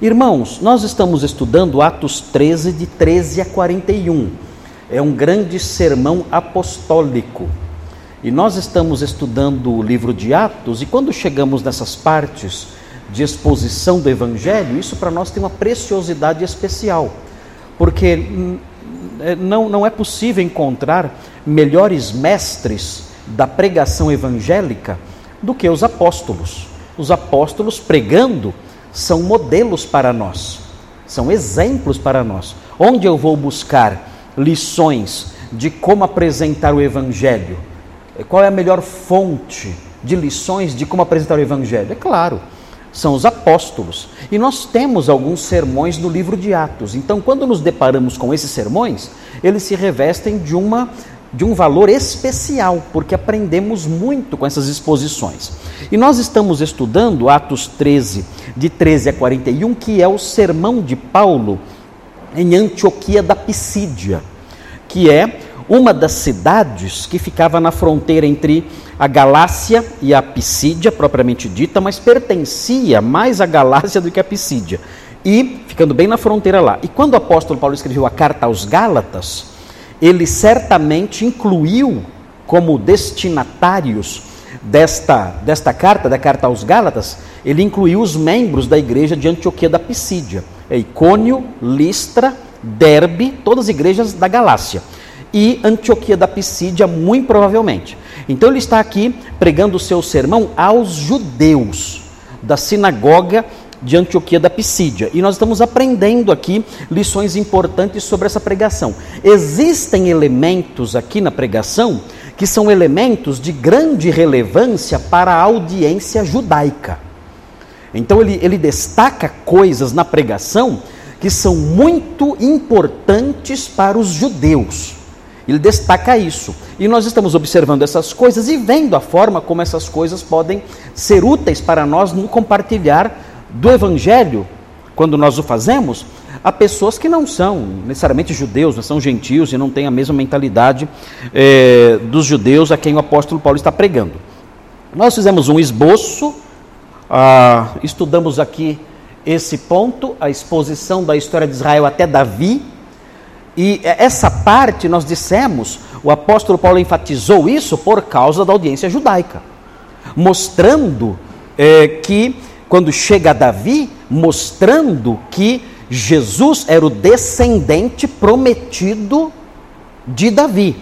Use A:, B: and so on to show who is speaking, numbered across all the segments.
A: Irmãos, nós estamos estudando Atos 13, de 13 a 41. É um grande sermão apostólico. E nós estamos estudando o livro de Atos, e quando chegamos nessas partes de exposição do Evangelho, isso para nós tem uma preciosidade especial, porque é, não, não é possível encontrar melhores mestres da pregação evangélica do que os apóstolos. Os apóstolos pregando são modelos para nós, são exemplos para nós. Onde eu vou buscar lições de como apresentar o Evangelho? Qual é a melhor fonte de lições de como apresentar o Evangelho? É claro, são os apóstolos. E nós temos alguns sermões no livro de Atos. Então, quando nos deparamos com esses sermões, eles se revestem de uma de um valor especial, porque aprendemos muito com essas exposições. E nós estamos estudando Atos 13, de 13 a 41, que é o sermão de Paulo em Antioquia da Pisídia, que é uma das cidades que ficava na fronteira entre a Galácia e a Pisídia, propriamente dita, mas pertencia mais à Galácia do que à Pisídia. E ficando bem na fronteira lá. E quando o apóstolo Paulo escreveu a carta aos Gálatas, ele certamente incluiu como destinatários desta, desta carta, da carta aos Gálatas, ele incluiu os membros da igreja de Antioquia da Pisídia, Icônio, Listra, Derbe, todas as igrejas da Galácia, e Antioquia da Pisídia, muito provavelmente. Então ele está aqui pregando o seu sermão aos judeus da sinagoga de Antioquia da Pisídia. E nós estamos aprendendo aqui lições importantes sobre essa pregação. Existem elementos aqui na pregação que são elementos de grande relevância para a audiência judaica. Então ele, ele destaca coisas na pregação que são muito importantes para os judeus. Ele destaca isso. E nós estamos observando essas coisas e vendo a forma como essas coisas podem ser úteis para nós no compartilhar do Evangelho, quando nós o fazemos, a pessoas que não são necessariamente judeus, não são gentios e não têm a mesma mentalidade é, dos judeus a quem o apóstolo Paulo está pregando. Nós fizemos um esboço, ah, estudamos aqui esse ponto, a exposição da história de Israel até Davi, e essa parte nós dissemos, o apóstolo Paulo enfatizou isso por causa da audiência judaica, mostrando é, que quando chega Davi, mostrando que Jesus era o descendente prometido de Davi.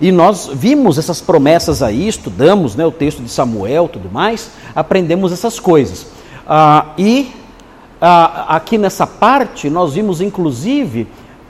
A: E nós vimos essas promessas aí, estudamos né, o texto de Samuel tudo mais, aprendemos essas coisas. Ah, e ah, aqui nessa parte, nós vimos inclusive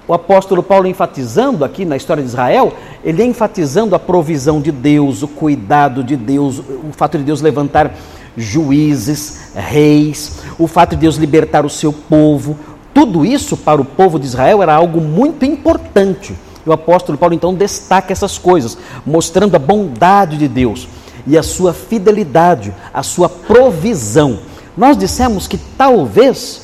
A: o apóstolo Paulo enfatizando aqui na história de Israel, ele enfatizando a provisão de Deus, o cuidado de Deus, o fato de Deus levantar juízes, reis, o fato de Deus libertar o seu povo, tudo isso para o povo de Israel era algo muito importante. O apóstolo Paulo então destaca essas coisas, mostrando a bondade de Deus e a sua fidelidade, a sua provisão. Nós dissemos que talvez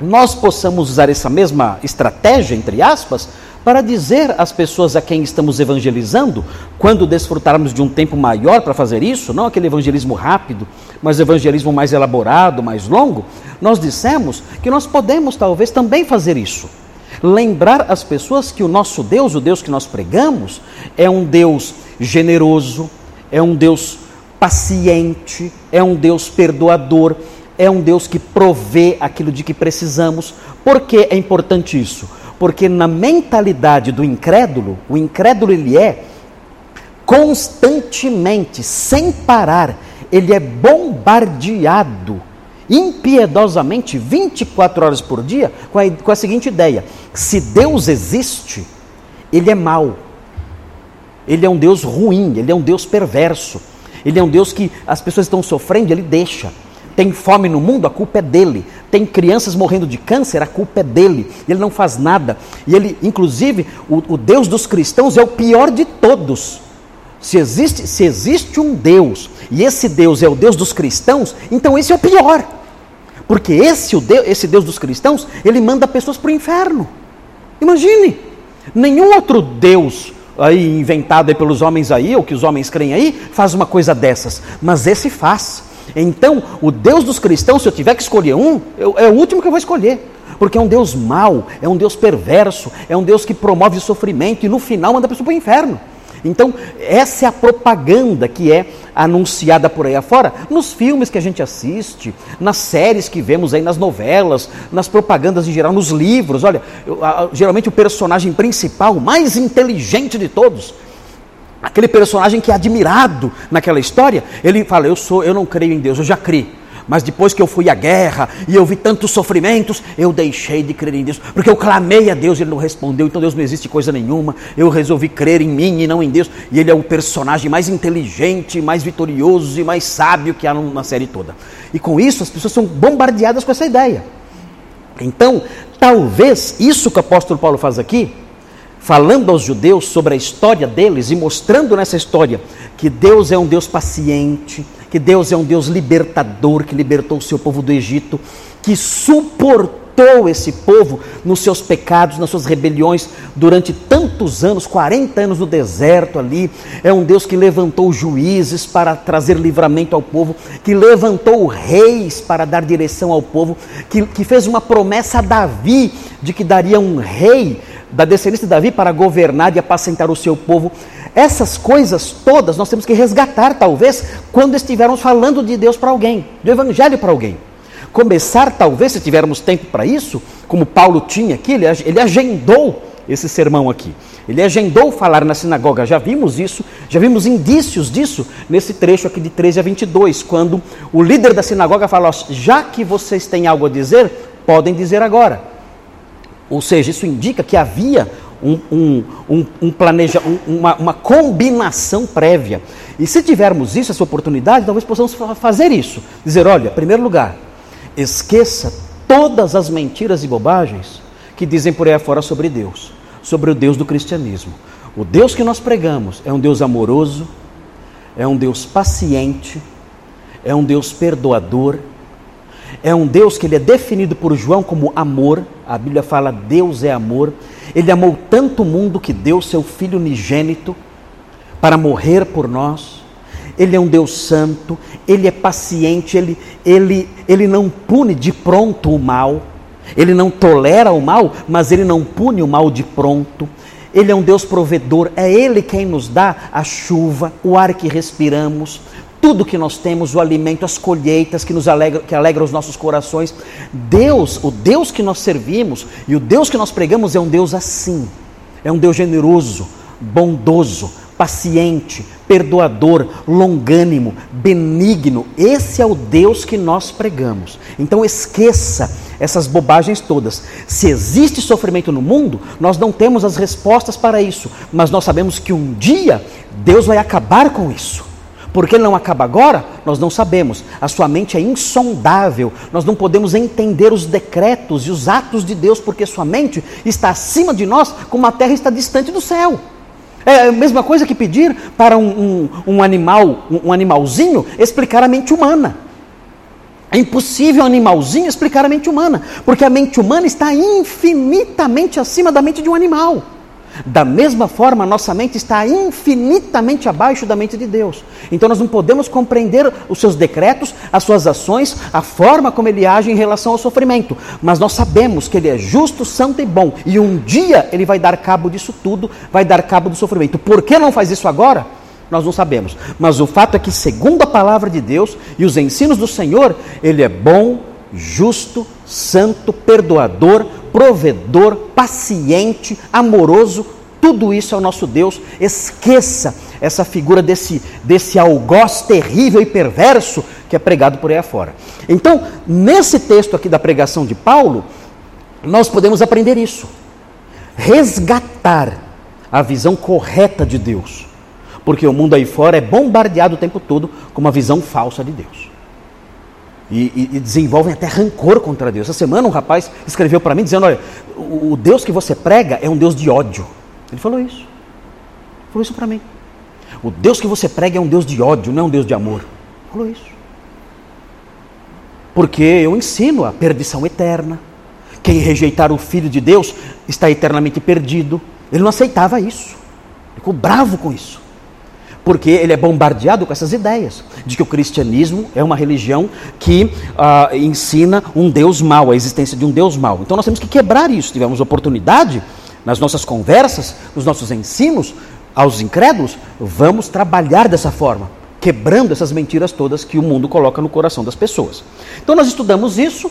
A: nós possamos usar essa mesma estratégia, entre aspas, para dizer às pessoas a quem estamos evangelizando, quando desfrutarmos de um tempo maior para fazer isso, não aquele evangelismo rápido, mas evangelismo mais elaborado, mais longo, nós dissemos que nós podemos talvez também fazer isso. Lembrar as pessoas que o nosso Deus, o Deus que nós pregamos, é um Deus generoso, é um Deus paciente, é um Deus perdoador, é um Deus que provê aquilo de que precisamos. Por que é importante isso? Porque na mentalidade do incrédulo, o incrédulo ele é constantemente, sem parar, ele é bombardeado impiedosamente 24 horas por dia com a, com a seguinte ideia: se Deus existe, ele é mau. Ele é um Deus ruim, ele é um Deus perverso. Ele é um Deus que as pessoas estão sofrendo, ele deixa. Tem fome no mundo, a culpa é dele. Tem crianças morrendo de câncer, a culpa é dele. Ele não faz nada. E ele, inclusive, o, o Deus dos cristãos é o pior de todos. Se existe, se existe um Deus e esse Deus é o Deus dos cristãos, então esse é o pior. Porque esse, o Deus, esse Deus dos cristãos, ele manda pessoas para o inferno. Imagine, nenhum outro Deus aí inventado aí pelos homens aí, ou que os homens creem aí, faz uma coisa dessas. Mas esse faz. Então, o Deus dos cristãos, se eu tiver que escolher um, eu, é o último que eu vou escolher. Porque é um Deus mau, é um Deus perverso, é um Deus que promove sofrimento e no final manda a pessoa para o inferno. Então, essa é a propaganda que é anunciada por aí afora, nos filmes que a gente assiste, nas séries que vemos aí, nas novelas, nas propagandas em geral, nos livros. Olha, eu, a, geralmente o personagem principal, mais inteligente de todos, aquele personagem que é admirado naquela história, ele fala: Eu sou, eu não creio em Deus, eu já criei. Mas depois que eu fui à guerra e eu vi tantos sofrimentos, eu deixei de crer em Deus. Porque eu clamei a Deus e Ele não respondeu. Então Deus não existe coisa nenhuma. Eu resolvi crer em mim e não em Deus. E Ele é o personagem mais inteligente, mais vitorioso e mais sábio que há na série toda. E com isso as pessoas são bombardeadas com essa ideia. Então, talvez isso que o apóstolo Paulo faz aqui, falando aos judeus sobre a história deles e mostrando nessa história que Deus é um Deus paciente, que Deus é um Deus libertador, que libertou o seu povo do Egito, que suportou esse povo nos seus pecados, nas suas rebeliões durante tantos anos 40 anos no deserto ali. É um Deus que levantou juízes para trazer livramento ao povo, que levantou reis para dar direção ao povo, que, que fez uma promessa a Davi de que daria um rei da descendência de Davi para governar e apacentar o seu povo. Essas coisas todas nós temos que resgatar, talvez, quando estivermos falando de Deus para alguém, do Evangelho para alguém. Começar, talvez, se tivermos tempo para isso, como Paulo tinha aqui, ele, ele agendou esse sermão aqui. Ele agendou falar na sinagoga, já vimos isso, já vimos indícios disso nesse trecho aqui de 13 a 22, quando o líder da sinagoga fala: já que vocês têm algo a dizer, podem dizer agora. Ou seja, isso indica que havia um, um, um, um planeja, uma, uma combinação prévia. E se tivermos isso, essa oportunidade, talvez possamos fazer isso. Dizer, olha, em primeiro lugar, esqueça todas as mentiras e bobagens que dizem por aí afora sobre Deus, sobre o Deus do cristianismo. O Deus que nós pregamos é um Deus amoroso, é um Deus paciente, é um Deus perdoador, é um Deus que ele é definido por João como amor. A Bíblia fala Deus é amor. Ele amou tanto o mundo que deu seu filho unigênito para morrer por nós. Ele é um Deus santo, ele é paciente, ele, ele, ele não pune de pronto o mal, ele não tolera o mal, mas ele não pune o mal de pronto. Ele é um Deus provedor, é Ele quem nos dá a chuva, o ar que respiramos, tudo que nós temos, o alimento, as colheitas que nos alegram, que alegram os nossos corações. Deus, o Deus que nós servimos e o Deus que nós pregamos é um Deus assim. É um Deus generoso, bondoso, paciente, perdoador, longânimo, benigno. Esse é o Deus que nós pregamos. Então esqueça essas bobagens todas. Se existe sofrimento no mundo, nós não temos as respostas para isso, mas nós sabemos que um dia Deus vai acabar com isso. Por que não acaba agora? Nós não sabemos. A sua mente é insondável. Nós não podemos entender os decretos e os atos de Deus, porque sua mente está acima de nós, como a terra está distante do céu. É a mesma coisa que pedir para um, um, um animal, um, um animalzinho, explicar a mente humana. É impossível um animalzinho explicar a mente humana, porque a mente humana está infinitamente acima da mente de um animal. Da mesma forma, nossa mente está infinitamente abaixo da mente de Deus. Então nós não podemos compreender os seus decretos, as suas ações, a forma como ele age em relação ao sofrimento. Mas nós sabemos que ele é justo, santo e bom. E um dia ele vai dar cabo disso tudo, vai dar cabo do sofrimento. Por que não faz isso agora? Nós não sabemos. Mas o fato é que, segundo a palavra de Deus e os ensinos do Senhor, ele é bom, justo, santo, perdoador, provedor, paciente, amoroso, tudo isso é o nosso Deus. Esqueça essa figura desse, desse algoz terrível e perverso que é pregado por aí afora. Então, nesse texto aqui da pregação de Paulo, nós podemos aprender isso. Resgatar a visão correta de Deus. Porque o mundo aí fora é bombardeado o tempo todo com uma visão falsa de Deus. E, e, e, desenvolvem até rancor contra Deus. Essa semana um rapaz escreveu para mim dizendo: Olha, o, o, Deus que você prega é um Deus de ódio. Ele falou isso. Falou isso para mim. O Deus que você prega é um Deus de ódio, não é um Deus de amor. Falou isso. Porque eu ensino a perdição eterna. Quem rejeitar o Filho de Deus está eternamente perdido. Ele não aceitava isso. Ficou bravo com isso. Porque ele é bombardeado com essas ideias de que o cristianismo é uma religião que uh, ensina um Deus mau, a existência de um Deus mau. Então nós temos que quebrar isso. Tivemos oportunidade nas nossas conversas, nos nossos ensinos aos incrédulos, vamos trabalhar dessa forma, quebrando essas mentiras todas que o mundo coloca no coração das pessoas. Então nós estudamos isso,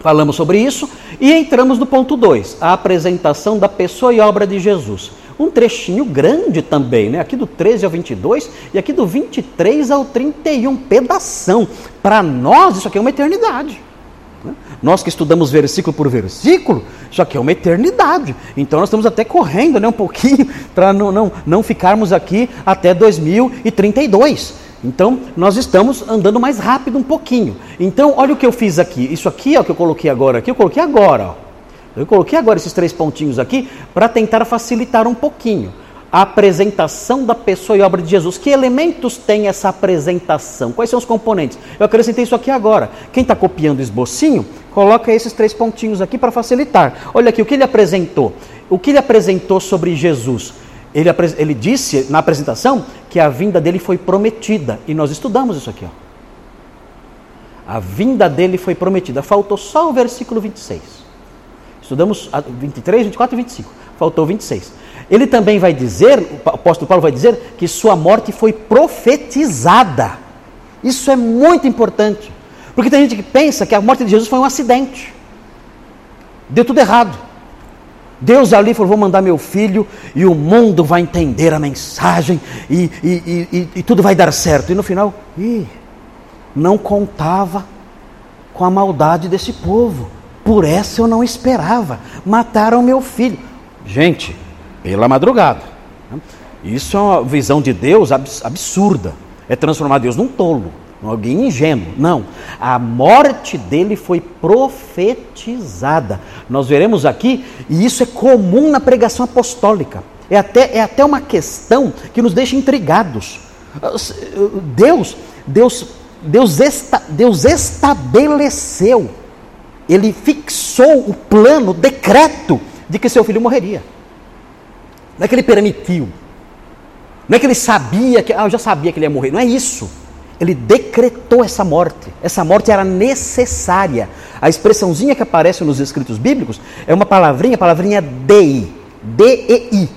A: falamos sobre isso e entramos no ponto 2, a apresentação da pessoa e obra de Jesus um trechinho grande também, né? Aqui do 13 ao 22 e aqui do 23 ao 31, pedação. Para nós, isso aqui é uma eternidade. Né? Nós que estudamos versículo por versículo, isso aqui é uma eternidade. Então nós estamos até correndo né, um pouquinho para não, não, não ficarmos aqui até 2032. Então, nós estamos andando mais rápido um pouquinho. Então, olha o que eu fiz aqui. Isso aqui, ó, que eu coloquei agora aqui, eu coloquei agora. Ó. Eu coloquei agora esses três pontinhos aqui para tentar facilitar um pouquinho a apresentação da pessoa e obra de Jesus. Que elementos tem essa apresentação? Quais são os componentes? Eu acrescentei isso aqui agora. Quem está copiando o esbocinho, coloca esses três pontinhos aqui para facilitar. Olha aqui o que ele apresentou. O que ele apresentou sobre Jesus? Ele, ele disse na apresentação que a vinda dele foi prometida. E nós estudamos isso aqui. Ó. A vinda dele foi prometida. Faltou só o versículo 26. Estudamos 23, 24 e 25. Faltou 26. Ele também vai dizer, o apóstolo Paulo vai dizer, que sua morte foi profetizada. Isso é muito importante. Porque tem gente que pensa que a morte de Jesus foi um acidente. Deu tudo errado. Deus ali falou: vou mandar meu filho e o mundo vai entender a mensagem e, e, e, e tudo vai dar certo. E no final, ih, não contava com a maldade desse povo. Por essa eu não esperava. Mataram meu filho. Gente, pela madrugada. Isso é uma visão de Deus absurda. É transformar Deus num tolo, alguém ingênuo. Não. A morte dele foi profetizada. Nós veremos aqui, e isso é comum na pregação apostólica. É até, é até uma questão que nos deixa intrigados. Deus, Deus, Deus, esta, Deus estabeleceu ele fixou o plano, o decreto de que seu filho morreria. Não é que ele permitiu. Não é que ele sabia que, ah, eu já sabia que ele ia morrer. Não é isso. Ele decretou essa morte. Essa morte era necessária. A expressãozinha que aparece nos escritos bíblicos é uma palavrinha, a palavrinha dei. D-E-I.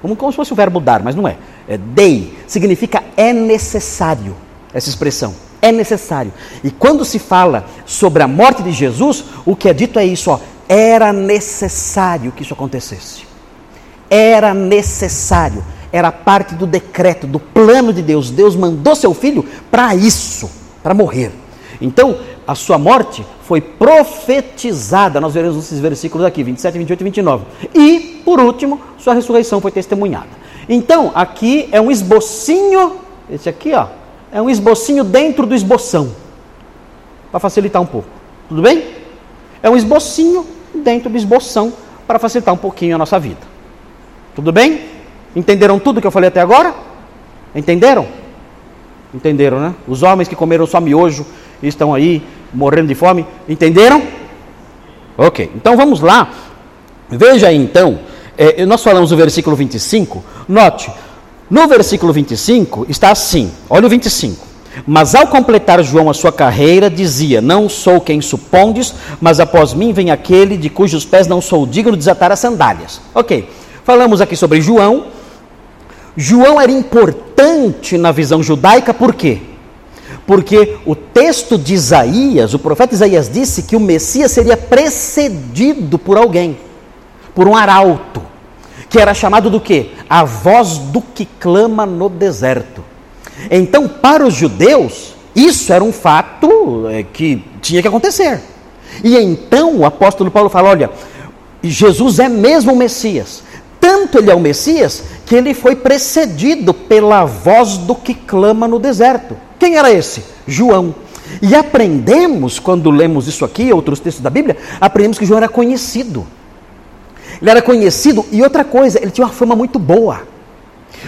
A: Como, como se fosse o verbo dar, mas não é. É dei. Significa é necessário. Essa expressão é necessário. E quando se fala sobre a morte de Jesus, o que é dito é isso, ó, era necessário que isso acontecesse. Era necessário, era parte do decreto, do plano de Deus. Deus mandou seu filho para isso, para morrer. Então, a sua morte foi profetizada. Nós veremos esses versículos aqui, 27, 28 e 29. E, por último, sua ressurreição foi testemunhada. Então, aqui é um esbocinho, esse aqui, ó, é um esbocinho dentro do esboção, para facilitar um pouco. Tudo bem? É um esbocinho dentro do esboção, para facilitar um pouquinho a nossa vida. Tudo bem? Entenderam tudo que eu falei até agora? Entenderam? Entenderam, né? Os homens que comeram só miojo e estão aí morrendo de fome, entenderam? Ok, então vamos lá. Veja aí então, é, nós falamos o versículo 25, note, no versículo 25 está assim: olha o 25. Mas ao completar João a sua carreira, dizia: Não sou quem supondes, mas após mim vem aquele de cujos pés não sou digno de desatar as sandálias. Ok, falamos aqui sobre João. João era importante na visão judaica, por quê? Porque o texto de Isaías, o profeta Isaías disse que o Messias seria precedido por alguém, por um arauto que era chamado do que? A voz do que clama no deserto. Então, para os judeus, isso era um fato é, que tinha que acontecer. E então o apóstolo Paulo fala: olha, Jesus é mesmo o Messias. Tanto ele é o Messias que ele foi precedido pela voz do que clama no deserto. Quem era esse? João. E aprendemos, quando lemos isso aqui, outros textos da Bíblia, aprendemos que João era conhecido. Ele era conhecido e outra coisa, ele tinha uma fama muito boa.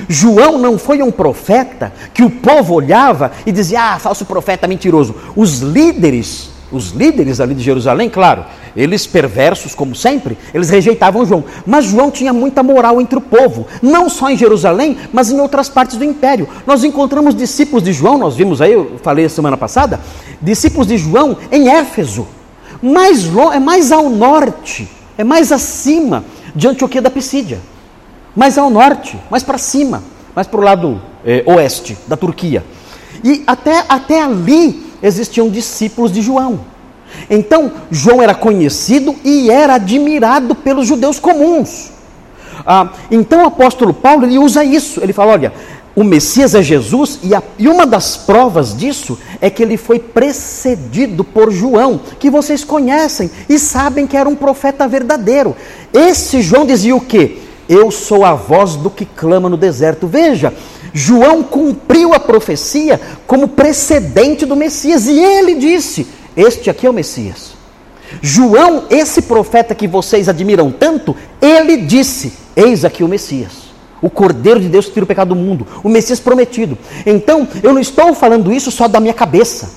A: João não foi um profeta que o povo olhava e dizia: ah, falso profeta mentiroso. Os líderes, os líderes ali de Jerusalém, claro, eles perversos como sempre, eles rejeitavam João. Mas João tinha muita moral entre o povo, não só em Jerusalém, mas em outras partes do império. Nós encontramos discípulos de João, nós vimos aí, eu falei semana passada, discípulos de João em Éfeso, mais é mais ao norte, é mais acima de Antioquia da Pisídia, mais ao norte, mais para cima, mais para o lado é, oeste da Turquia. E até, até ali existiam discípulos de João. Então, João era conhecido e era admirado pelos judeus comuns. Ah, então, o apóstolo Paulo ele usa isso. Ele fala: olha, o Messias é Jesus, e, a, e, uma das provas disso é que ele foi precedido por João, que vocês conhecem e sabem que era um profeta verdadeiro. Esse João dizia o quê? Eu sou a voz do que clama no deserto. Veja, João cumpriu a profecia como precedente do Messias, e ele disse: Este aqui é o Messias. João, esse profeta que vocês admiram tanto, ele disse: Eis aqui o Messias o Cordeiro de Deus que tira o pecado do mundo, o Messias prometido. Então, eu não estou falando isso só da minha cabeça.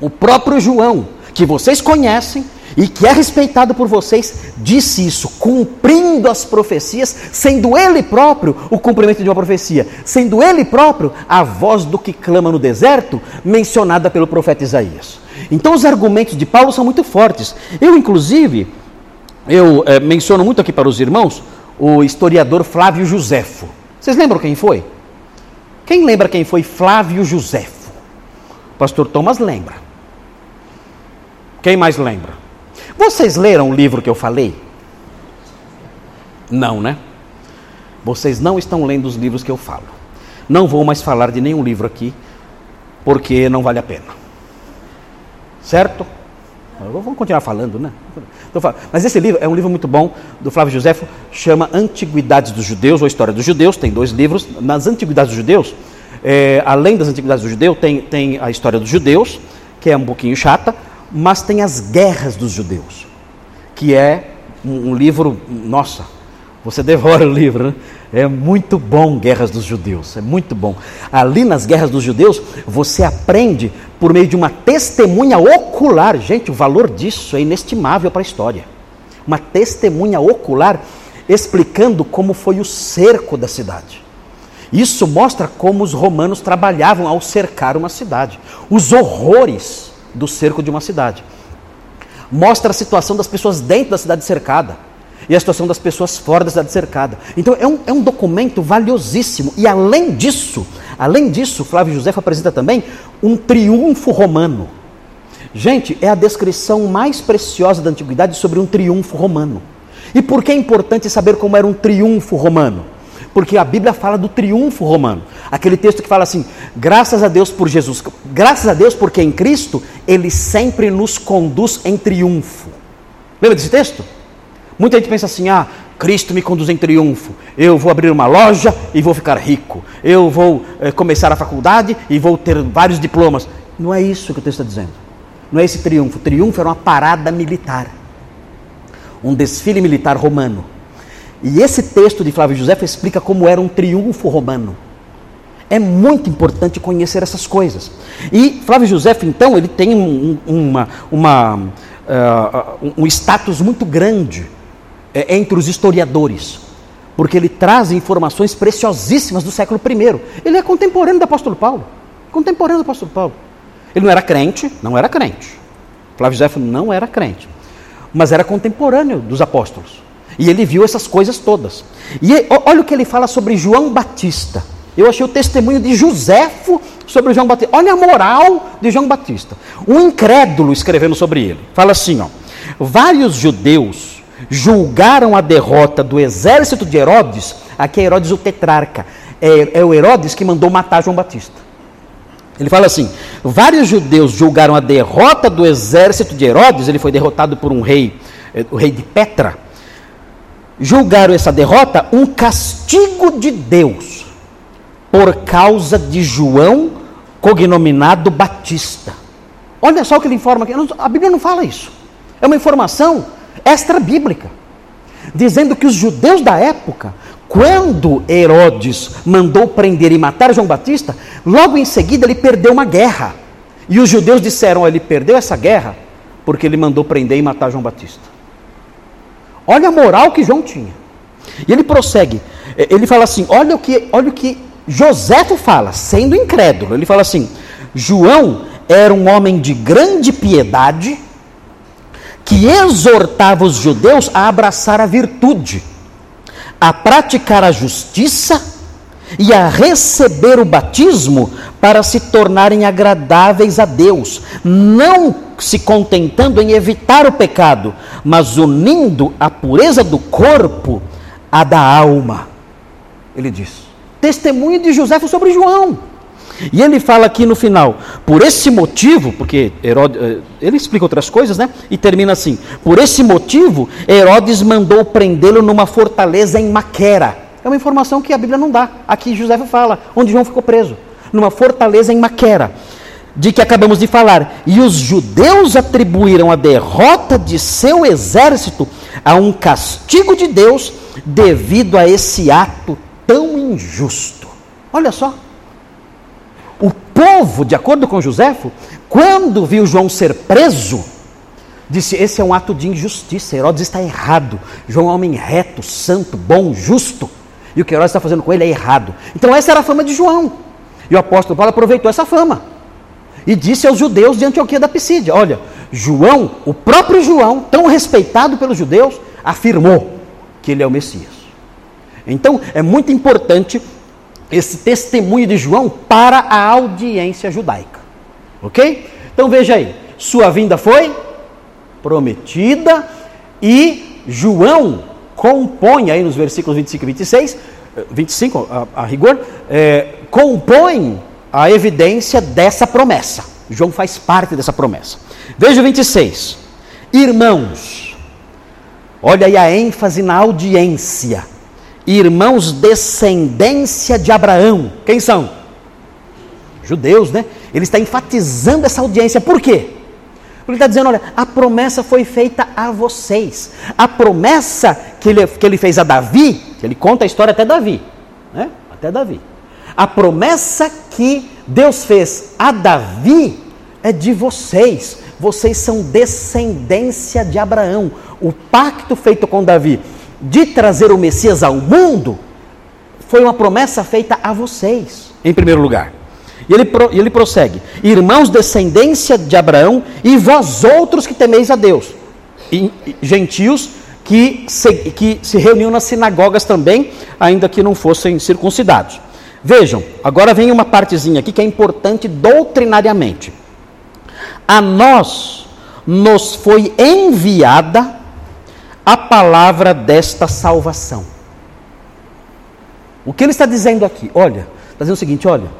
A: O próprio João, que vocês conhecem e que é respeitado por vocês, disse isso, cumprindo as profecias, sendo ele próprio o cumprimento de uma profecia, sendo ele próprio a voz do que clama no deserto, mencionada pelo profeta Isaías. Então, os argumentos de Paulo são muito fortes. Eu, inclusive, eu é, menciono muito aqui para os irmãos o historiador Flávio Josefo. Vocês lembram quem foi? Quem lembra quem foi Flávio Josefo? Pastor Thomas lembra. Quem mais lembra? Vocês leram o livro que eu falei? Não, né? Vocês não estão lendo os livros que eu falo. Não vou mais falar de nenhum livro aqui, porque não vale a pena. Certo? Vamos continuar falando, né? Mas esse livro é um livro muito bom, do Flávio Josefo, chama Antiguidades dos Judeus, ou História dos Judeus, tem dois livros. Nas Antiguidades dos Judeus, é, além das Antiguidades dos Judeus, tem, tem a História dos Judeus, que é um pouquinho chata, mas tem as Guerras dos Judeus, que é um, um livro, nossa, você devora o livro, né? É muito bom Guerras dos Judeus, é muito bom. Ali nas Guerras dos Judeus, você aprende por meio de uma testemunha ocular. Gente, o valor disso é inestimável para a história. Uma testemunha ocular explicando como foi o cerco da cidade. Isso mostra como os romanos trabalhavam ao cercar uma cidade, os horrores do cerco de uma cidade. Mostra a situação das pessoas dentro da cidade cercada e a situação das pessoas fora da cidade cercada. Então é um, é um documento valiosíssimo. E além disso, além disso, Flávio José apresenta também um triunfo romano. Gente, é a descrição mais preciosa da antiguidade sobre um triunfo romano. E por que é importante saber como era um triunfo romano? Porque a Bíblia fala do triunfo romano. Aquele texto que fala assim: graças a Deus por Jesus, graças a Deus porque em Cristo ele sempre nos conduz em triunfo. Lembra desse texto? Muita gente pensa assim: ah, Cristo me conduz em triunfo. Eu vou abrir uma loja e vou ficar rico. Eu vou eh, começar a faculdade e vou ter vários diplomas. Não é isso que o texto está dizendo. Não é esse triunfo. O triunfo era uma parada militar, um desfile militar romano. E esse texto de Flávio José explica como era um triunfo romano. É muito importante conhecer essas coisas. E Flávio José, então, ele tem um, uma, uma, uh, um status muito grande é, entre os historiadores, porque ele traz informações preciosíssimas do século I. Ele é contemporâneo do apóstolo Paulo. Contemporâneo do apóstolo Paulo. Ele não era crente, não era crente. Flávio José não era crente, mas era contemporâneo dos apóstolos. E ele viu essas coisas todas. E olha o que ele fala sobre João Batista. Eu achei o testemunho de Joséfo sobre João Batista. Olha a moral de João Batista. Um incrédulo escrevendo sobre ele. Fala assim, ó. Vários judeus julgaram a derrota do exército de Herodes, aqui é Herodes o tetrarca, é, é o Herodes que mandou matar João Batista. Ele fala assim: vários judeus julgaram a derrota do exército de Herodes, ele foi derrotado por um rei, é, o rei de Petra. Julgaram essa derrota um castigo de Deus por causa de João, cognominado Batista. Olha só o que ele informa aqui. A Bíblia não fala isso. É uma informação extra-bíblica, dizendo que os judeus da época, quando Herodes mandou prender e matar João Batista, logo em seguida ele perdeu uma guerra. E os judeus disseram: ele perdeu essa guerra porque ele mandou prender e matar João Batista. Olha a moral que João tinha. E ele prossegue. Ele fala assim: olha o que, olha o que Joséfo fala, sendo incrédulo. Ele fala assim: João era um homem de grande piedade que exortava os judeus a abraçar a virtude, a praticar a justiça e a receber o batismo para se tornarem agradáveis a Deus, não se contentando em evitar o pecado, mas unindo a pureza do corpo à da alma. Ele diz: testemunho de José sobre João. E ele fala aqui no final, por esse motivo, porque Herodes, eh, ele explica outras coisas, né? E termina assim: por esse motivo, Herodes mandou prendê-lo numa fortaleza em Maquera é uma informação que a Bíblia não dá. Aqui José fala, onde João ficou preso, numa fortaleza em Maquera, de que acabamos de falar. E os judeus atribuíram a derrota de seu exército a um castigo de Deus devido a esse ato tão injusto. Olha só. Povo, de acordo com Joséfo, quando viu João ser preso, disse: Esse é um ato de injustiça. Herodes está errado. João é um homem reto, santo, bom, justo. E o que Herodes está fazendo com ele é errado. Então essa era a fama de João. E o apóstolo Paulo aproveitou essa fama. E disse aos judeus de Antioquia da Pisídia: Olha, João, o próprio João, tão respeitado pelos judeus, afirmou que ele é o Messias. Então é muito importante esse testemunho de João para a audiência judaica. Ok? Então veja aí: sua vinda foi prometida e João compõe, aí nos versículos 25 e 26, 25 a, a rigor, é, compõe a evidência dessa promessa. João faz parte dessa promessa. Veja o 26. Irmãos, olha aí a ênfase na audiência. Irmãos, descendência de Abraão. Quem são? Judeus, né? Ele está enfatizando essa audiência. Por quê? Ele está dizendo: olha, a promessa foi feita a vocês. A promessa que ele, que ele fez a Davi, ele conta a história até Davi, né? Até Davi. A promessa que Deus fez a Davi é de vocês. Vocês são descendência de Abraão. O pacto feito com Davi de trazer o Messias ao mundo foi uma promessa feita a vocês, em primeiro lugar. E ele, ele prossegue: Irmãos, descendência de Abraão, e vós outros que temeis a Deus, e, gentios que se, que se reuniam nas sinagogas também, ainda que não fossem circuncidados. Vejam, agora vem uma partezinha aqui que é importante doutrinariamente. A nós nos foi enviada a palavra desta salvação. O que ele está dizendo aqui? Olha, está dizendo o seguinte: olha,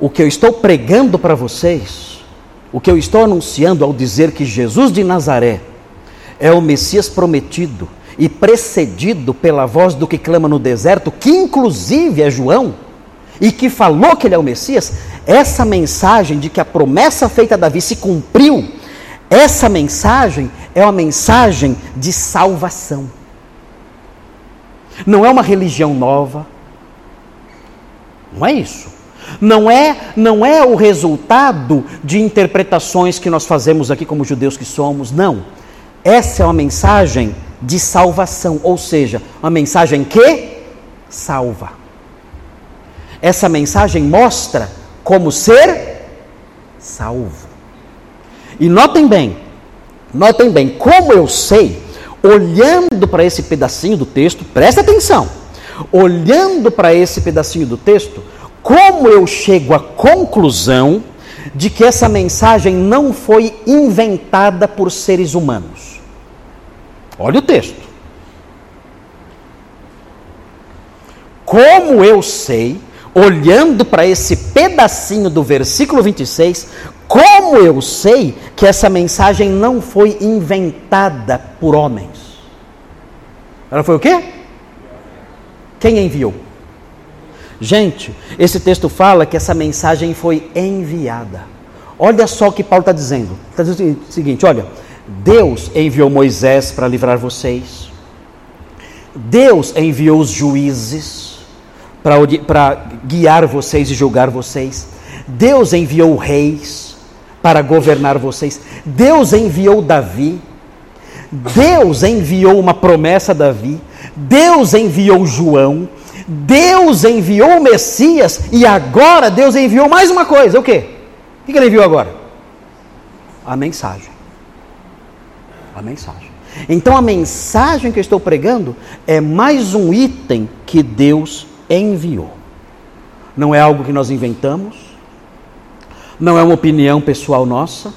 A: o que eu estou pregando para vocês, o que eu estou anunciando ao dizer que Jesus de Nazaré é o Messias prometido e precedido pela voz do que clama no deserto, que inclusive é João, e que falou que ele é o Messias, essa mensagem de que a promessa feita a Davi se cumpriu, essa mensagem é uma mensagem de salvação. Não é uma religião nova. Não é isso. Não é, não é o resultado de interpretações que nós fazemos aqui como judeus que somos, não. Essa é uma mensagem de salvação, ou seja, uma mensagem que salva. Essa mensagem mostra como ser salvo. E notem bem, notem bem, como eu sei, olhando para esse pedacinho do texto, presta atenção, olhando para esse pedacinho do texto, como eu chego à conclusão de que essa mensagem não foi inventada por seres humanos? Olha o texto. Como eu sei, olhando para esse pedacinho do versículo 26, como eu sei que essa mensagem não foi inventada por homens? Ela foi o quê? Quem enviou? Gente, esse texto fala que essa mensagem foi enviada. Olha só o que Paulo está dizendo. Está dizendo o seguinte: olha, Deus enviou Moisés para livrar vocês. Deus enviou os juízes para guiar vocês e julgar vocês. Deus enviou reis para governar vocês. Deus enviou Davi, Deus enviou uma promessa a Davi, Deus enviou João, Deus enviou o Messias e agora Deus enviou mais uma coisa: o quê? O que ele enviou agora? A mensagem. A mensagem. Então a mensagem que eu estou pregando é mais um item que Deus enviou. Não é algo que nós inventamos, não é uma opinião pessoal nossa,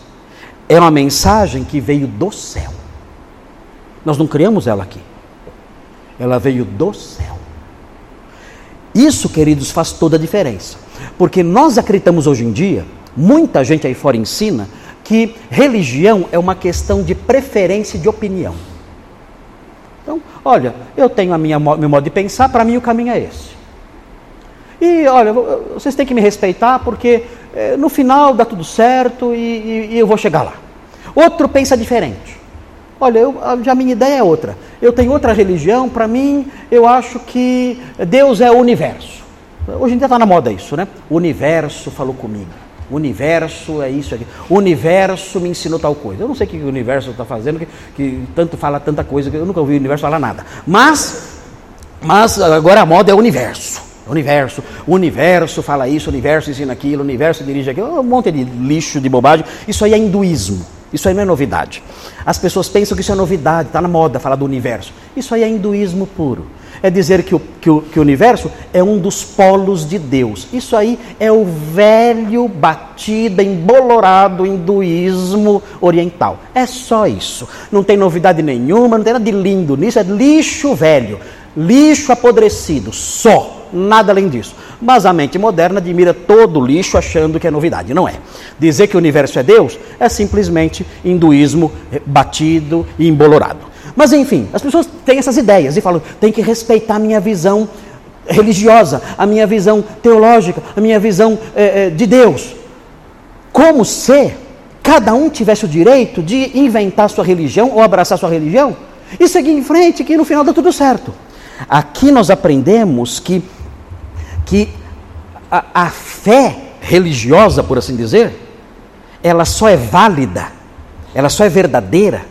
A: é uma mensagem que veio do céu. Nós não criamos ela aqui. Ela veio do céu. Isso, queridos, faz toda a diferença. Porque nós acreditamos hoje em dia, muita gente aí fora ensina, que religião é uma questão de preferência de opinião. Então, olha, eu tenho a minha meu modo de pensar, para mim o caminho é esse. E olha, vocês têm que me respeitar porque eh, no final dá tudo certo e, e, e, eu vou chegar lá. Outro pensa diferente. Olha, eu, já a minha ideia é outra. Eu tenho outra religião, para mim, eu acho que Deus é o universo. Hoje em dia está na moda isso, né? O universo falou comigo. O universo é isso aqui. O universo me ensinou tal coisa. Eu não sei o que o universo está fazendo, que, que, tanto fala tanta coisa, que eu nunca ouvi o universo falar nada. Mas, mas agora a moda é o universo. Universo, o universo fala isso, o universo ensina aquilo, o universo dirige aquilo, um monte de lixo, de bobagem. Isso aí é hinduísmo. Isso aí não é novidade. As pessoas pensam que isso é novidade, está na moda falar do universo. Isso aí é hinduísmo puro. É dizer que o, que, o, que o universo é um dos polos de Deus. Isso aí é o velho, batido, embolorado hinduísmo oriental. É só isso. Não tem novidade nenhuma, não tem nada de lindo nisso, é lixo velho, lixo apodrecido, só nada além disso. Mas a mente moderna admira todo o lixo achando que é novidade. Não é. Dizer que o universo é Deus é simplesmente hinduísmo batido e embolorado. Mas enfim, as pessoas têm essas ideias e falam: tem que respeitar a minha visão religiosa, a minha visão teológica, a minha visão é, é, de Deus. Como se cada um tivesse o direito de inventar sua religião ou abraçar sua religião e seguir em frente, que no final dá tudo certo. Aqui nós aprendemos que que a, a fé religiosa, por assim dizer, ela só é válida, ela só é verdadeira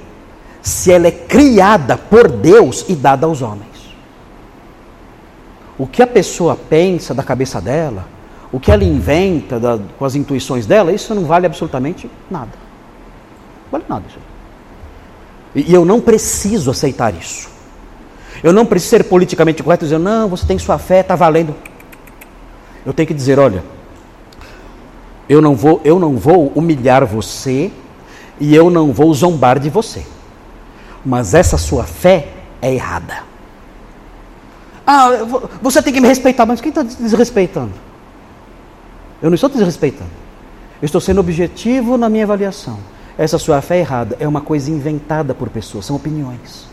A: se ela é criada por Deus e dada aos homens. O que a pessoa pensa da cabeça dela, o que ela inventa da, com as intuições dela, isso não vale absolutamente nada. Não vale nada isso. E, e eu não preciso aceitar isso. Eu não preciso ser politicamente correto e dizer, não, você tem sua fé, está valendo eu tenho que dizer, olha, eu não vou, eu não vou humilhar você e eu não vou zombar de você. Mas essa sua fé é errada. Ah, você tem que me respeitar, mas quem está desrespeitando? Eu não estou desrespeitando. Eu estou sendo objetivo na minha avaliação. Essa sua fé é errada é uma coisa inventada por pessoas, são opiniões.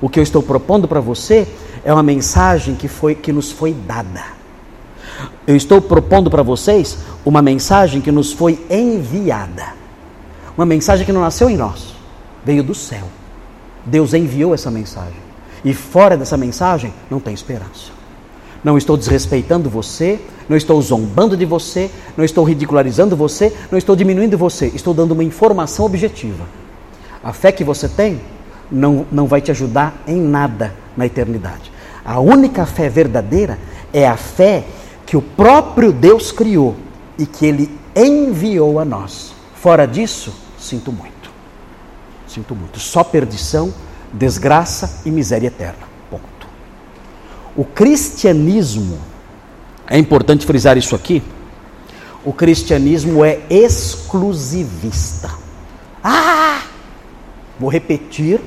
A: O que eu estou propondo para você é uma mensagem que, foi, que nos foi dada. Eu estou propondo para vocês uma mensagem que nos foi enviada. Uma mensagem que não nasceu em nós, veio do céu. Deus enviou essa mensagem. E fora dessa mensagem não tem esperança. Não estou desrespeitando você, não estou zombando de você, não estou ridicularizando você, não estou diminuindo você, estou dando uma informação objetiva. A fé que você tem não, não vai te ajudar em nada na eternidade. A única fé verdadeira é a fé que o próprio Deus criou e que ele enviou a nós. Fora disso, sinto muito. Sinto muito. Só perdição, desgraça e miséria eterna. Ponto. O cristianismo, é importante frisar isso aqui, o cristianismo é exclusivista. Ah! Vou repetir,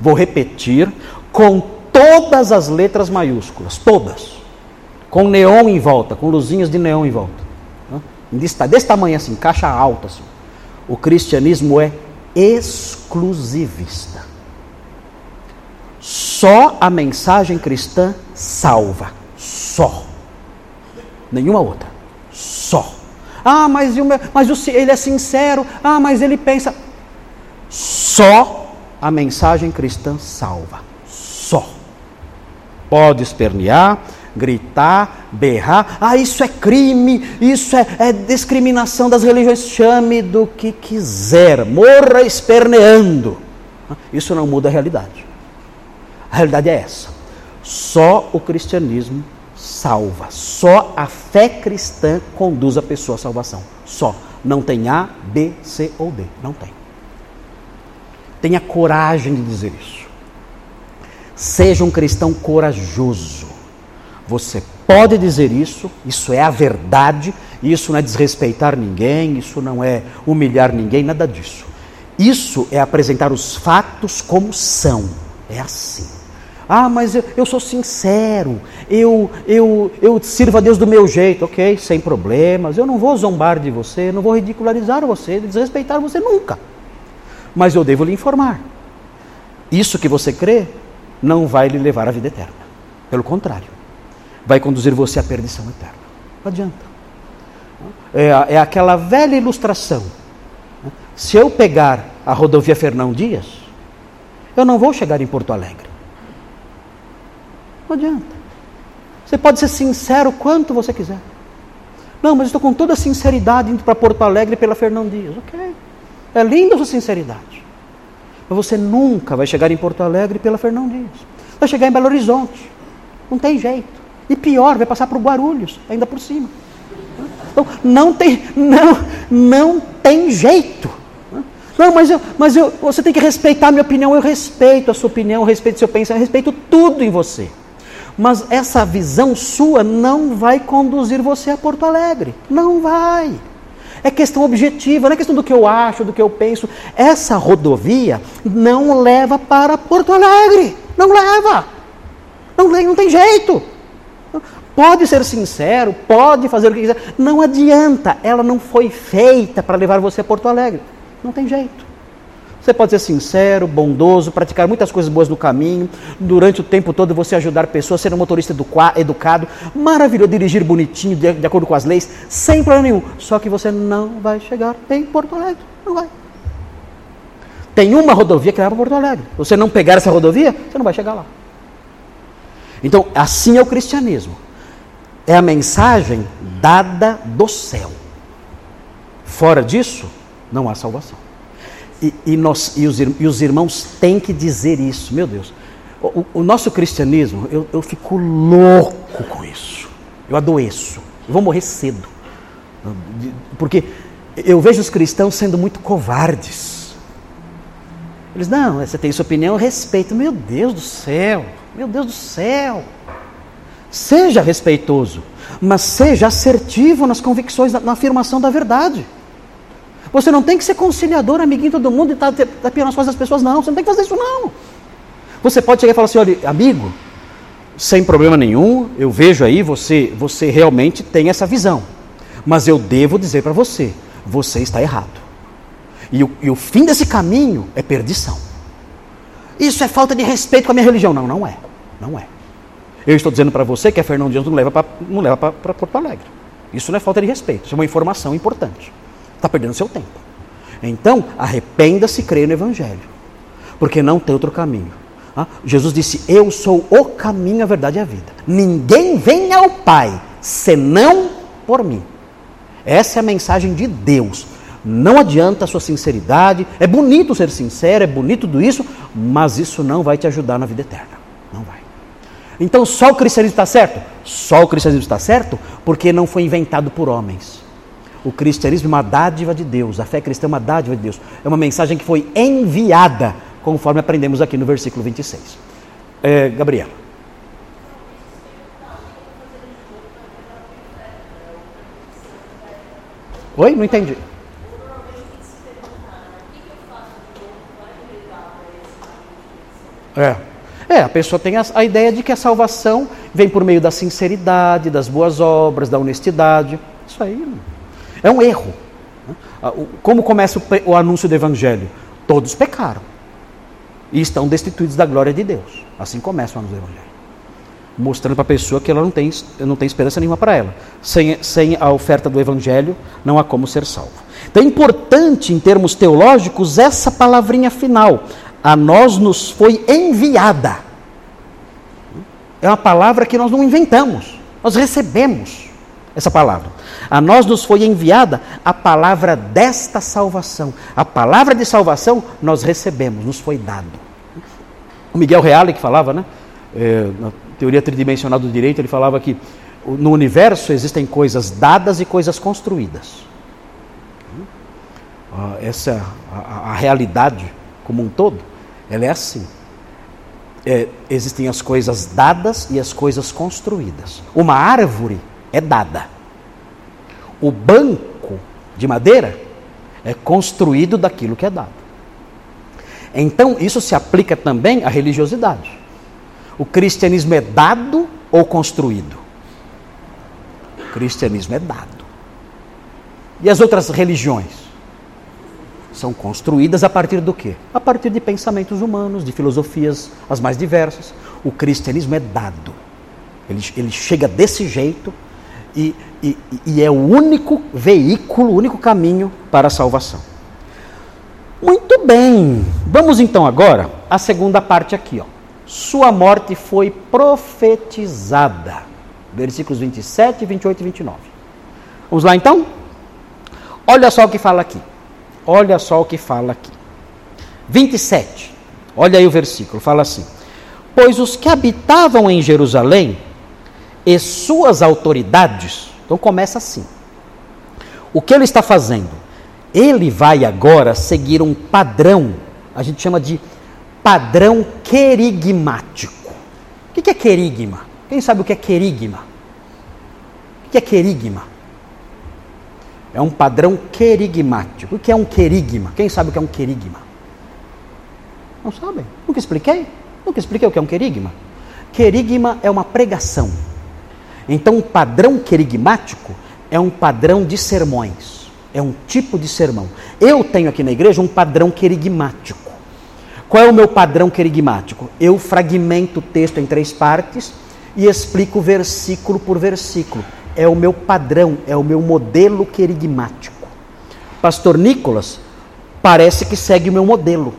A: vou repetir com todas as letras maiúsculas, todas com neon em volta, com luzinhas de neon em volta. Desse, desse tamanho assim, caixa alta. Assim. O cristianismo é exclusivista. Só a mensagem cristã salva. Só. Nenhuma outra. Só. Ah, mas, o mas o, ele é sincero. Ah, mas ele pensa. Só a mensagem cristã salva. Só. Pode espernear, gritar, berrar. Ah, isso é crime, isso é, é discriminação das religiões. Chame do que quiser, morra esperneando. Isso não muda a realidade. A realidade é essa. Só o cristianismo salva. Só a fé cristã conduz a pessoa à salvação. Só. Não tem A, B, C ou D. Não tem. Tenha coragem de dizer isso. Seja um cristão corajoso. Você pode dizer isso, isso é a verdade, isso não é desrespeitar ninguém, isso não é humilhar ninguém, nada disso. Isso é apresentar os fatos como são. É assim. Ah, mas eu, eu, sou sincero, eu, eu, eu sirvo a Deus do meu jeito, ok, sem problemas. Eu não vou zombar de você, não vou ridicularizar você, desrespeitar você nunca. Mas eu devo lhe informar. Isso que você crê não vai lhe levar à vida eterna. Pelo contrário, vai conduzir você à perdição eterna. Não adianta. É, é aquela velha ilustração. Se eu pegar a rodovia Fernão Dias, eu não vou chegar em Porto Alegre. Não adianta. Você pode ser sincero quanto você quiser. Não, mas estou com toda a sinceridade indo para Porto Alegre pela Fernão Dias. Ok. É linda a sua sinceridade. Mas você nunca vai chegar em Porto Alegre pela Fernão Dias. Vai chegar em Belo Horizonte. Não tem jeito. E pior, vai passar por Guarulhos, ainda por cima. Então, não tem, não, não tem jeito. Não, mas, eu, mas eu, você tem que respeitar a minha opinião. Eu respeito a sua opinião, eu respeito o seu pensamento, eu respeito tudo em você. Mas essa visão sua não vai conduzir você a Porto Alegre. Não vai. É questão objetiva, não é questão do que eu acho, do que eu penso. Essa rodovia não leva para Porto Alegre. Não leva. Não, não tem jeito. Pode ser sincero, pode fazer o que quiser. Não adianta. Ela não foi feita para levar você a Porto Alegre. Não tem jeito. Você pode ser sincero, bondoso, praticar muitas coisas boas no caminho, durante o tempo todo você ajudar pessoas, ser um motorista educado, maravilhoso, dirigir bonitinho, de, de acordo com as leis, sem problema nenhum. Só que você não vai chegar em Porto Alegre. Não vai. Tem uma rodovia que leva para Porto Alegre. Você não pegar essa rodovia, você não vai chegar lá. Então, assim é o cristianismo. É a mensagem dada do céu. Fora disso, não há salvação. E, e, nós, e, os, e os irmãos têm que dizer isso, meu Deus. O, o nosso cristianismo, eu, eu fico louco com isso. Eu adoeço. Eu vou morrer cedo. Porque eu vejo os cristãos sendo muito covardes. Eles, não, você tem sua opinião, eu respeito. Meu Deus do céu, meu Deus do céu. Seja respeitoso, mas seja assertivo nas convicções, na, afirmação da verdade. Você não tem que ser conciliador, amiguinho de todo mundo e estar tá, tapeando as coisas das pessoas, não. Você não tem que fazer isso, não. Você pode chegar e falar assim: olha, amigo, sem problema nenhum, eu vejo aí, você, você realmente tem essa visão. Mas eu devo dizer para você: você está errado. E o, e o fim desse caminho é perdição. Isso é falta de respeito com a minha religião. Não, não é. Não é. Eu estou dizendo para você que a Fernão Dias não leva para Porto Alegre. Isso não é falta de respeito, isso é uma informação importante. Está perdendo seu tempo. Então, arrependa-se e creia no Evangelho. Porque não tem outro caminho. Ah, Jesus disse: Eu sou o caminho, a verdade e a vida. Ninguém vem ao Pai senão por mim. Essa é a mensagem de Deus. Não adianta a sua sinceridade. É bonito ser sincero, é bonito tudo isso, mas isso não vai te ajudar na vida eterna. Não vai. Então, só o cristianismo está certo? Só o cristianismo está certo porque não foi inventado por homens. O cristianismo é uma dádiva de Deus, a fé cristã é uma dádiva de Deus. É uma mensagem que foi enviada, conforme aprendemos aqui no versículo 26. É, Gabriela. Oi? Não entendi. É. É, a pessoa tem a, a, ideia de que a salvação vem por meio da sinceridade, das boas obras, da honestidade. Isso aí é um erro. Ah, como começa o anúncio do Evangelho? Todos pecaram e estão destituídos da glória de Deus. Assim começa o anúncio do Evangelho. Mostrando para a pessoa que ela não tem, não tem esperança nenhuma para ela. Sem, sem a oferta do Evangelho, não há como ser salvo. Então é importante, em termos teológicos, essa palavrinha final. A nós nos foi enviada. é uma palavra que nós não inventamos, nós recebemos essa palavra. A nós nos foi enviada a palavra desta salvação. A palavra de salvação nós recebemos, nos foi dado. O Miguel Reale que falava, né? É, na teoria tridimensional do direito, ele falava que no universo existem coisas dadas e coisas construídas. Ah, essa a, a realidade como um todo, ela é assim. É, existem as coisas dadas e as coisas construídas. Uma árvore é dada. O banco de madeira é construído daquilo que é dado. Então, isso se aplica também à religiosidade. O cristianismo é dado ou construído? O cristianismo é dado. E as outras religiões? São construídas a partir do quê? A partir de pensamentos humanos, de filosofias as mais diversas. O cristianismo é dado. Ele, ele chega desse jeito e, e, e é o único veículo, o único caminho para a salvação. Muito bem, vamos então agora à segunda parte aqui. Ó. Sua morte foi profetizada. Versículos 27, 28 e 29. Vamos lá então? Olha só o que fala aqui. Olha só o que fala aqui. 27. Olha aí o versículo, fala assim: Pois os que habitavam em Jerusalém e suas autoridades, então começa assim. O que ele está fazendo? Ele vai agora seguir um padrão, a gente chama de padrão querigmático. O que é querigma? Quem sabe o que é querigma? O que é querigma? É um padrão querigmático. O que é um querigma? Quem sabe o que é um querigma? Não sabem? Nunca expliquei? Nunca expliquei o que é um querigma? Querigma é uma pregação. Então, o padrão querigmático é um padrão de sermões. É um tipo de sermão. Eu tenho aqui na igreja um padrão querigmático. Qual é o meu padrão querigmático? Eu fragmento o texto em três partes e explico versículo por versículo é o meu padrão, é o meu modelo querigmático. Pastor Nicolas parece que segue o meu modelo.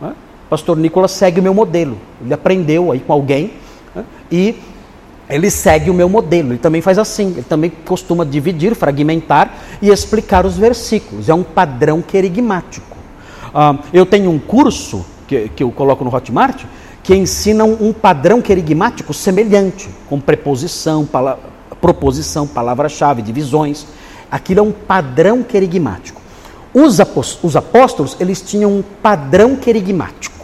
A: Né? Pastor Nicolas segue o meu modelo. Ele aprendeu aí com alguém né? e ele segue o meu modelo. Ele também faz assim. Ele também costuma dividir, fragmentar e explicar os versículos. É um padrão querigmático. Ah, eu tenho um curso que, que eu coloco no Hotmart que ensina um, um padrão querigmático semelhante, com preposição, palavra proposição, palavra-chave, divisões. Aquilo é um padrão querigmático. Os, os apóstolos, eles tinham um padrão querigmático.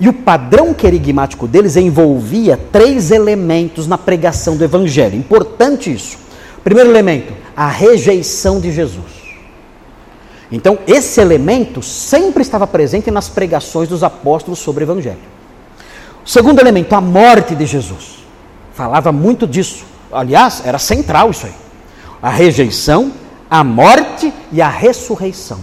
A: E o padrão querigmático deles envolvia três elementos na pregação do evangelho. Importante isso. Primeiro elemento, a rejeição de Jesus. Então, esse elemento sempre estava presente nas pregações dos apóstolos sobre o evangelho. O segundo elemento, a morte de Jesus. Falava muito disso. Aliás, era central isso aí. A rejeição, a morte e a ressurreição.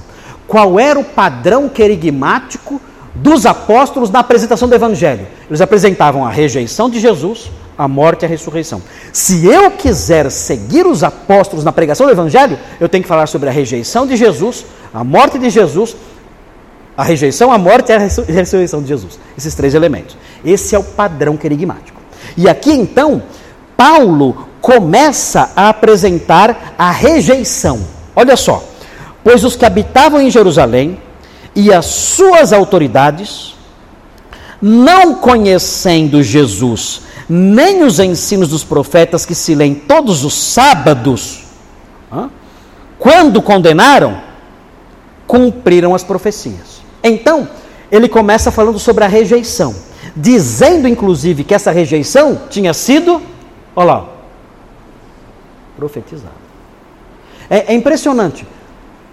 A: Qual era o padrão querigmático dos apóstolos na apresentação do evangelho? Eles apresentavam a rejeição de Jesus, a morte e a ressurreição. Se eu quiser seguir os apóstolos na pregação do evangelho, eu tenho que falar sobre a rejeição de Jesus, a morte de Jesus, a rejeição, a morte e a ressurreição de Jesus. Esses três elementos. Esse é o padrão querigmático. E aqui então, Paulo começa a apresentar a rejeição. Olha só, pois os que habitavam em Jerusalém e as suas autoridades, não conhecendo Jesus, nem os ensinos dos profetas que se leem todos os sábados, quando condenaram, cumpriram as profecias. Então, ele começa falando sobre a rejeição, dizendo inclusive que essa rejeição tinha sido Olha lá. Profetizado. É, é impressionante.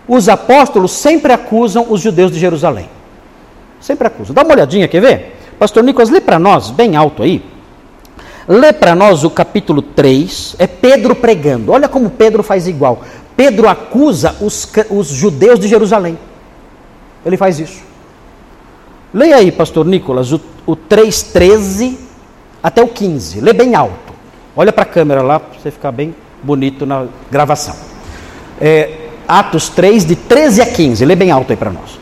A: Os apóstolos sempre acusam os judeus de Jerusalém. Sempre acusam. Dá uma olhadinha, quer ver? Pastor Nicolas, lê para nós, bem alto aí. Lê para nós o capítulo 3, é Pedro pregando. Olha como Pedro faz igual. Pedro acusa os, os judeus de Jerusalém. Ele faz isso. Leia aí, pastor Nicolas, o, o 3,13 até o 15. Lê bem alto. Olha para a câmera lá para você ficar bem bonito na gravação. É, Atos 3, de 13 a 15. Lê bem alto aí para nós.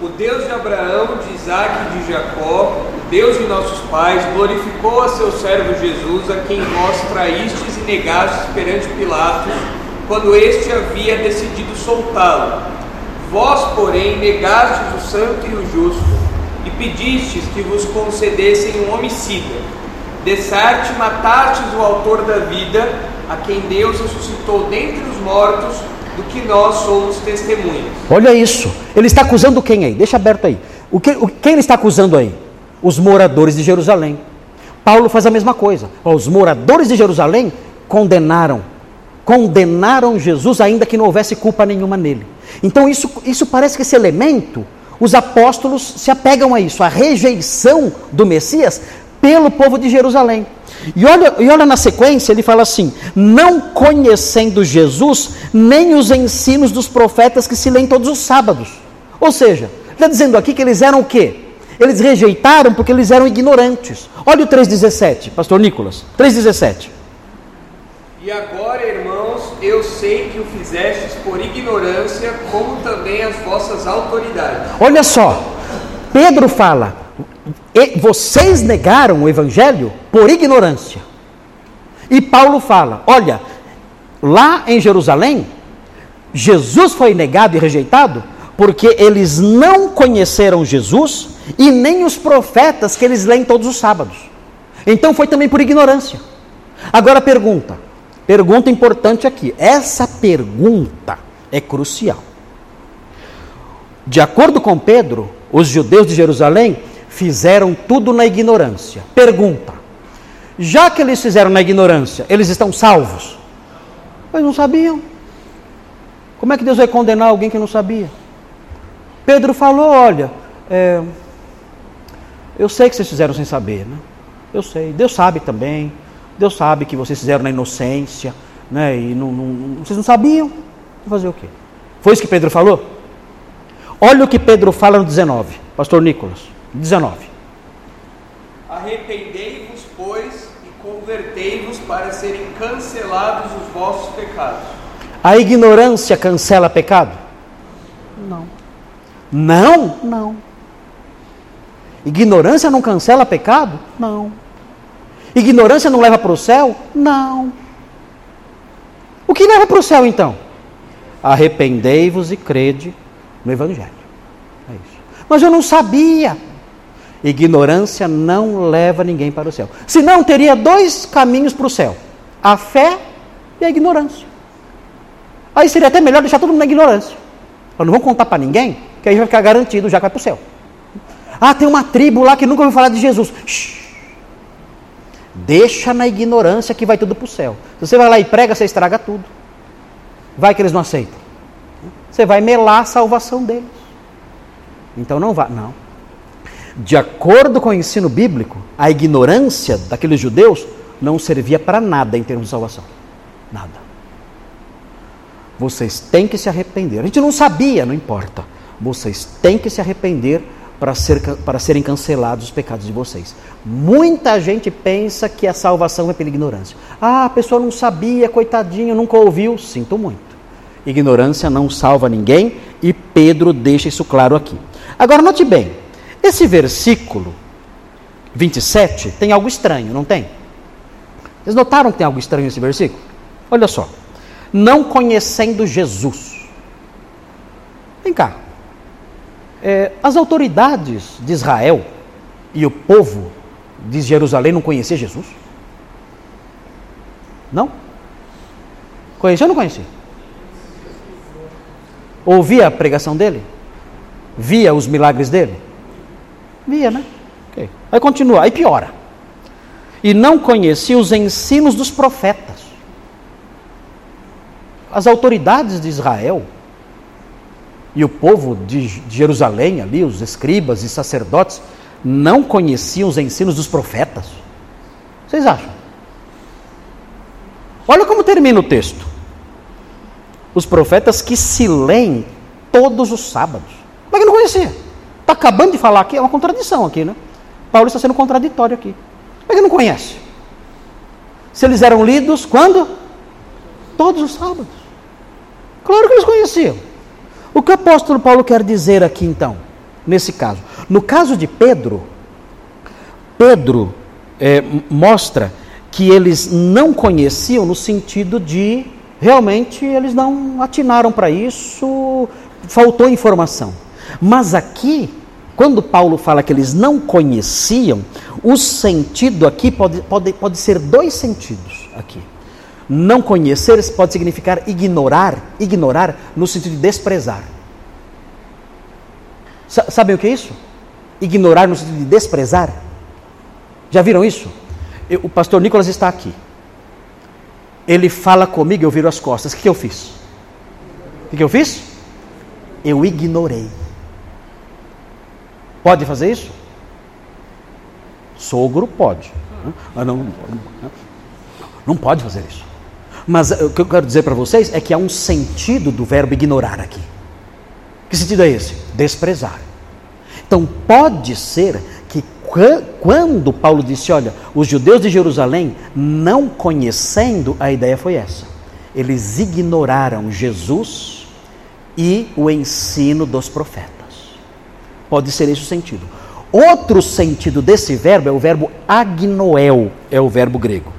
B: O Deus de Abraão, de Isaac e de Jacó, Deus de nossos pais, glorificou a seu servo Jesus, a quem vós traístes e negastes perante Pilatos, quando este havia decidido soltá-lo. Vós, porém, negastes o santo e o justo, e pedistes que vos concedessem um homicida. Dessarte matastes o autor da vida, a quem Deus ressuscitou dentre os mortos, do que nós somos testemunhas.
A: Olha isso. Ele está acusando quem aí? Deixa aberto aí. O que, o, quem ele está acusando aí? Os moradores de Jerusalém. Paulo faz a mesma coisa. Os moradores de Jerusalém condenaram. Condenaram Jesus, ainda que não houvesse culpa nenhuma nele. Então, isso, isso parece que esse elemento, os apóstolos se apegam a isso, a rejeição do Messias pelo povo de Jerusalém. E olha, e olha na sequência, ele fala assim: não conhecendo Jesus, nem os ensinos dos profetas que se leem todos os sábados. Ou seja, está dizendo aqui que eles eram o quê? Eles rejeitaram porque eles eram ignorantes. Olha o 3,17, pastor Nicolas. 3,17.
B: E agora, irmãos, eu sei que o fizestes por ignorância, como também as vossas autoridades.
A: Olha só, Pedro fala: vocês negaram o evangelho por ignorância. E Paulo fala: olha, lá em Jerusalém, Jesus foi negado e rejeitado porque eles não conheceram Jesus e nem os profetas que eles leem todos os sábados. Então foi também por ignorância. Agora pergunta, pergunta importante aqui. Essa pergunta é crucial. De acordo com Pedro, os judeus de Jerusalém fizeram tudo na ignorância. Pergunta: já que eles fizeram na ignorância, eles estão salvos? Mas não sabiam. Como é que Deus vai condenar alguém que não sabia? Pedro falou: olha, é, eu sei que vocês fizeram sem saber, né? Eu sei. Deus sabe também. Deus sabe que vocês fizeram na inocência, né? E não, não, vocês não sabiam. Fazer o quê? Foi isso que Pedro falou? Olha o que Pedro fala no 19, Pastor Nicolas. 19.
B: Arrependei-vos, pois, e convertei-vos para serem cancelados os vossos pecados.
A: A ignorância cancela pecado? Não. Não? Não. Ignorância não cancela pecado? Não. Ignorância não leva para o céu? Não. O que leva para o céu então? Arrependei-vos e crede no Evangelho. É isso. Mas eu não sabia. Ignorância não leva ninguém para o céu. Senão teria dois caminhos para o céu: a fé e a ignorância. Aí seria até melhor deixar todo mundo na ignorância. Eu não vou contar para ninguém, que aí vai ficar garantido já que vai para o céu. Ah, tem uma tribo lá que nunca ouviu falar de Jesus. Deixa na ignorância que vai tudo para o céu. Se você vai lá e prega, você estraga tudo. Vai que eles não aceitam. Você vai melar a salvação deles. Então não vá, não. De acordo com o ensino bíblico, a ignorância daqueles judeus não servia para nada em termos de salvação. Nada. Vocês têm que se arrepender. A gente não sabia, não importa. Vocês têm que se arrepender para, ser, para serem cancelados os pecados de vocês. Muita gente pensa que a salvação é pela ignorância. Ah, a pessoa não sabia, coitadinho, nunca ouviu. Sinto muito. Ignorância não salva ninguém e Pedro deixa isso claro aqui. Agora, note bem: esse versículo 27 tem algo estranho, não tem? Vocês notaram que tem algo estranho nesse versículo? Olha só. Não conhecendo Jesus. Vem cá. É, as autoridades de Israel e o povo de Jerusalém não conheciam Jesus? Não? Conhecia ou não conhecia? Ouvia a pregação dele? Via os milagres dele? Via, né? Okay. Aí continua, aí piora. E não conhecia os ensinos dos profetas. As autoridades de Israel e o povo de Jerusalém, ali, os escribas e sacerdotes, não conheciam os ensinos dos profetas. Vocês acham? Olha como termina o texto. Os profetas que se leem todos os sábados. Como é que não conhecia? Está acabando de falar aqui, é uma contradição aqui, né? Paulo está sendo contraditório aqui. Como é que não conhece? Se eles eram lidos quando? Todos os sábados. Claro que eles conheciam. O que o apóstolo Paulo quer dizer aqui então, nesse caso? No caso de Pedro, Pedro é, mostra que eles não conheciam no sentido de realmente eles não atinaram para isso, faltou informação. Mas aqui, quando Paulo fala que eles não conheciam, o sentido aqui pode, pode, pode ser dois sentidos aqui. Não conhecer pode significar ignorar, ignorar no sentido de desprezar. Sabem o que é isso? Ignorar no sentido de desprezar. Já viram isso? Eu, o pastor Nicolas está aqui. Ele fala comigo, eu viro as costas. O que, que eu fiz? O que, que eu fiz? Eu ignorei. Pode fazer isso? Sogro pode. Mas não, não, não pode fazer isso. Mas o que eu quero dizer para vocês é que há um sentido do verbo ignorar aqui. Que sentido é esse? Desprezar. Então pode ser que quando Paulo disse, olha, os judeus de Jerusalém, não conhecendo, a ideia foi essa. Eles ignoraram Jesus e o ensino dos profetas. Pode ser esse o sentido. Outro sentido desse verbo é o verbo agnoel, é o verbo grego.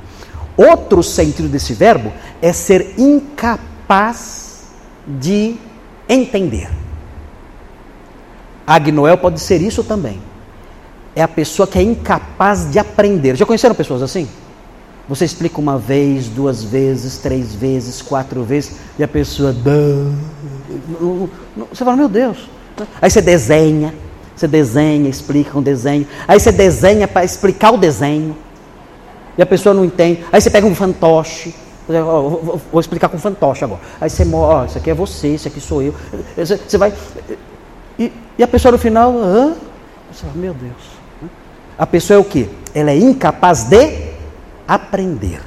A: Outro sentido desse verbo é ser incapaz de entender. Agnoel pode ser isso também. É a pessoa que é incapaz de aprender. Já conheceram pessoas assim? Você explica uma vez, duas vezes, três vezes, quatro vezes, e a pessoa. Você fala, meu Deus. Aí você desenha, você desenha, explica com desenho. Aí você desenha para explicar o desenho. E a pessoa não entende. Aí você pega um fantoche. Vou explicar com fantoche agora. Aí você mostra, oh, isso aqui é você, isso aqui sou eu. Você vai. E, e a pessoa no final, hã? Você fala, meu Deus. A pessoa é o que? Ela é incapaz de aprender.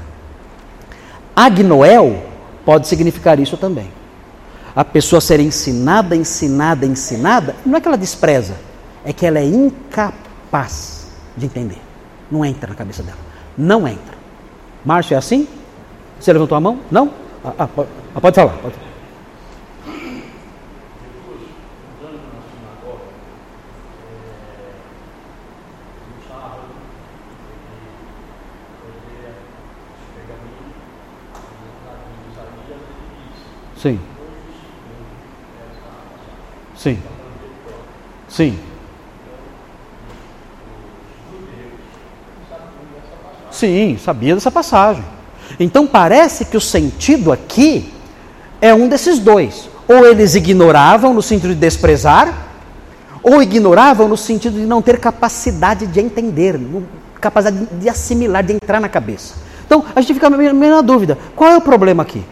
A: Agnoel pode significar isso também. A pessoa ser ensinada, ensinada, ensinada, não é que ela despreza, é que ela é incapaz de entender. Não entra na cabeça dela. Não entra. Márcio é assim? Você levantou a mão? Não? Ah, ah, pode, ah, pode falar. Pode. Sim. Sim. Sim. Sim, sabia dessa passagem. Então parece que o sentido aqui é um desses dois. Ou eles ignoravam no sentido de desprezar, ou ignoravam no sentido de não ter capacidade de entender, capacidade de assimilar, de entrar na cabeça. Então a gente fica meio, na dúvida: qual é o problema aqui?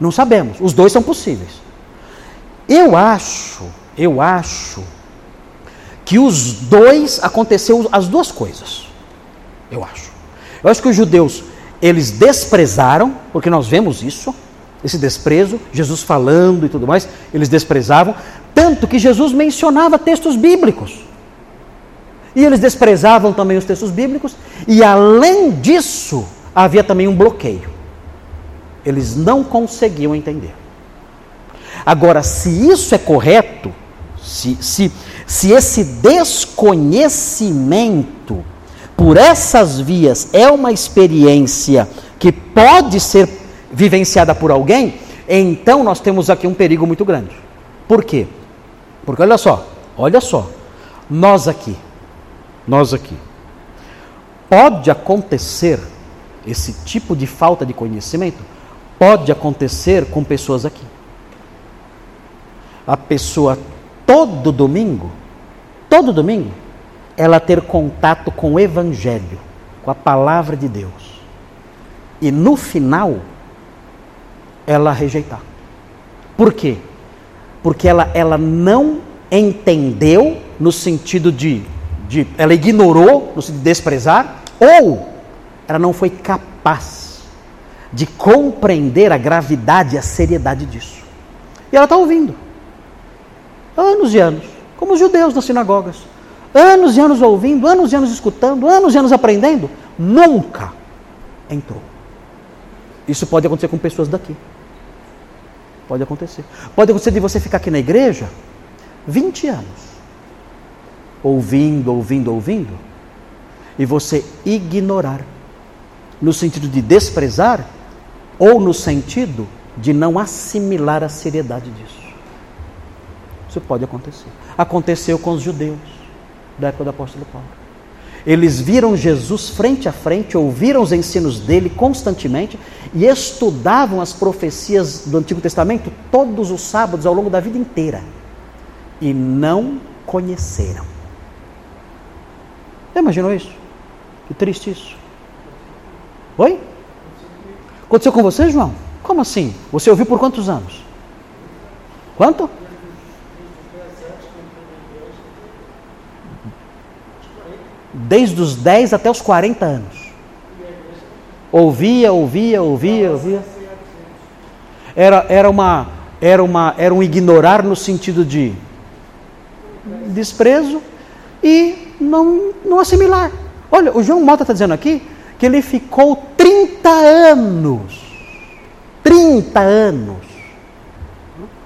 A: Não sabemos. Os dois são possíveis. Eu acho, eu acho que os dois aconteceu as duas coisas. Eu acho. Eu acho que os judeus eles desprezaram, porque nós vemos isso, esse desprezo, Jesus falando e tudo mais, eles desprezavam, tanto que Jesus mencionava textos bíblicos. E eles desprezavam também os textos bíblicos, e além disso, havia também um bloqueio. Eles não conseguiam entender. Agora, se isso é correto, se, se, se esse desconhecimento por essas vias é uma experiência que pode ser vivenciada por alguém, então nós temos aqui um perigo muito grande. Por quê? Porque olha só, olha só, nós aqui, nós aqui, pode acontecer esse tipo de falta de conhecimento pode acontecer com pessoas aqui. A pessoa todo domingo, todo domingo, ela ter contato com o Evangelho, com a palavra de Deus. E no final, ela rejeitar. Por quê? Porque ela, ela não entendeu no sentido de, de. Ela ignorou no sentido de desprezar, ou ela não foi capaz de compreender a gravidade e a seriedade disso. E ela está ouvindo. Anos e anos, como os judeus nas sinagogas. Anos e anos ouvindo, anos e anos escutando, anos e anos aprendendo. Nunca entrou. Isso pode acontecer com pessoas daqui. Pode acontecer. Pode acontecer de você ficar aqui na igreja 20 anos. Ouvindo, ouvindo, ouvindo. e você ignorar, no sentido de desprezar ou no sentido de não assimilar a seriedade disso. Isso pode acontecer. Aconteceu com os judeus da época do apóstolo Paulo. Eles viram Jesus frente a frente, ouviram os ensinos dele constantemente e estudavam as profecias do Antigo Testamento todos os sábados ao longo da vida inteira. E não conheceram. Já imaginou isso? Que triste isso. Oi? Aconteceu com você, João? Como assim? Você ouviu por quantos anos? Quanto? Desde os 10 até os 40 anos. Ouvia, ouvia, ouvia, ouvia. Era, era, uma, era, uma, era um ignorar no sentido de desprezo e não, não assimilar. Olha, o João Mota está dizendo aqui que ele ficou 30 anos, 30 anos,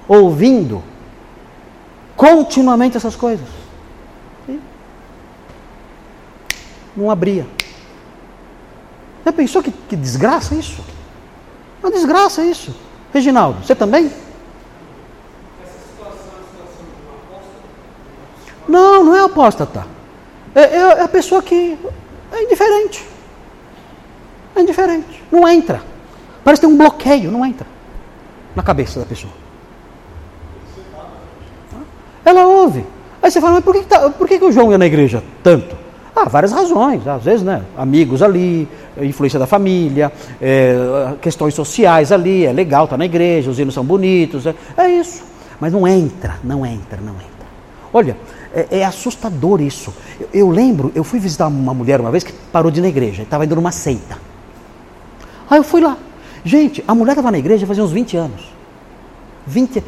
A: ouvindo continuamente essas coisas. Não abria. Já pensou que, que desgraça isso? Uma desgraça isso. Reginaldo, você também? Não, não é apóstata. É, é, é a pessoa que é indiferente. É indiferente. Não entra. Parece ter um bloqueio, não entra na cabeça da pessoa. Ela ouve. Aí você fala, mas por que, tá, por que, que o João ia na igreja tanto? Ah, várias razões, às vezes, né? Amigos ali, influência da família, é, questões sociais ali, é legal, tá na igreja, os hinos são bonitos, é, é isso. Mas não entra, não entra, não entra. Olha, é, é assustador isso. Eu, eu, lembro, eu fui visitar uma mulher uma vez que parou de ir na igreja, estava indo numa seita. Aí eu fui lá. Gente, a mulher estava na igreja fazia uns 20 anos. 20,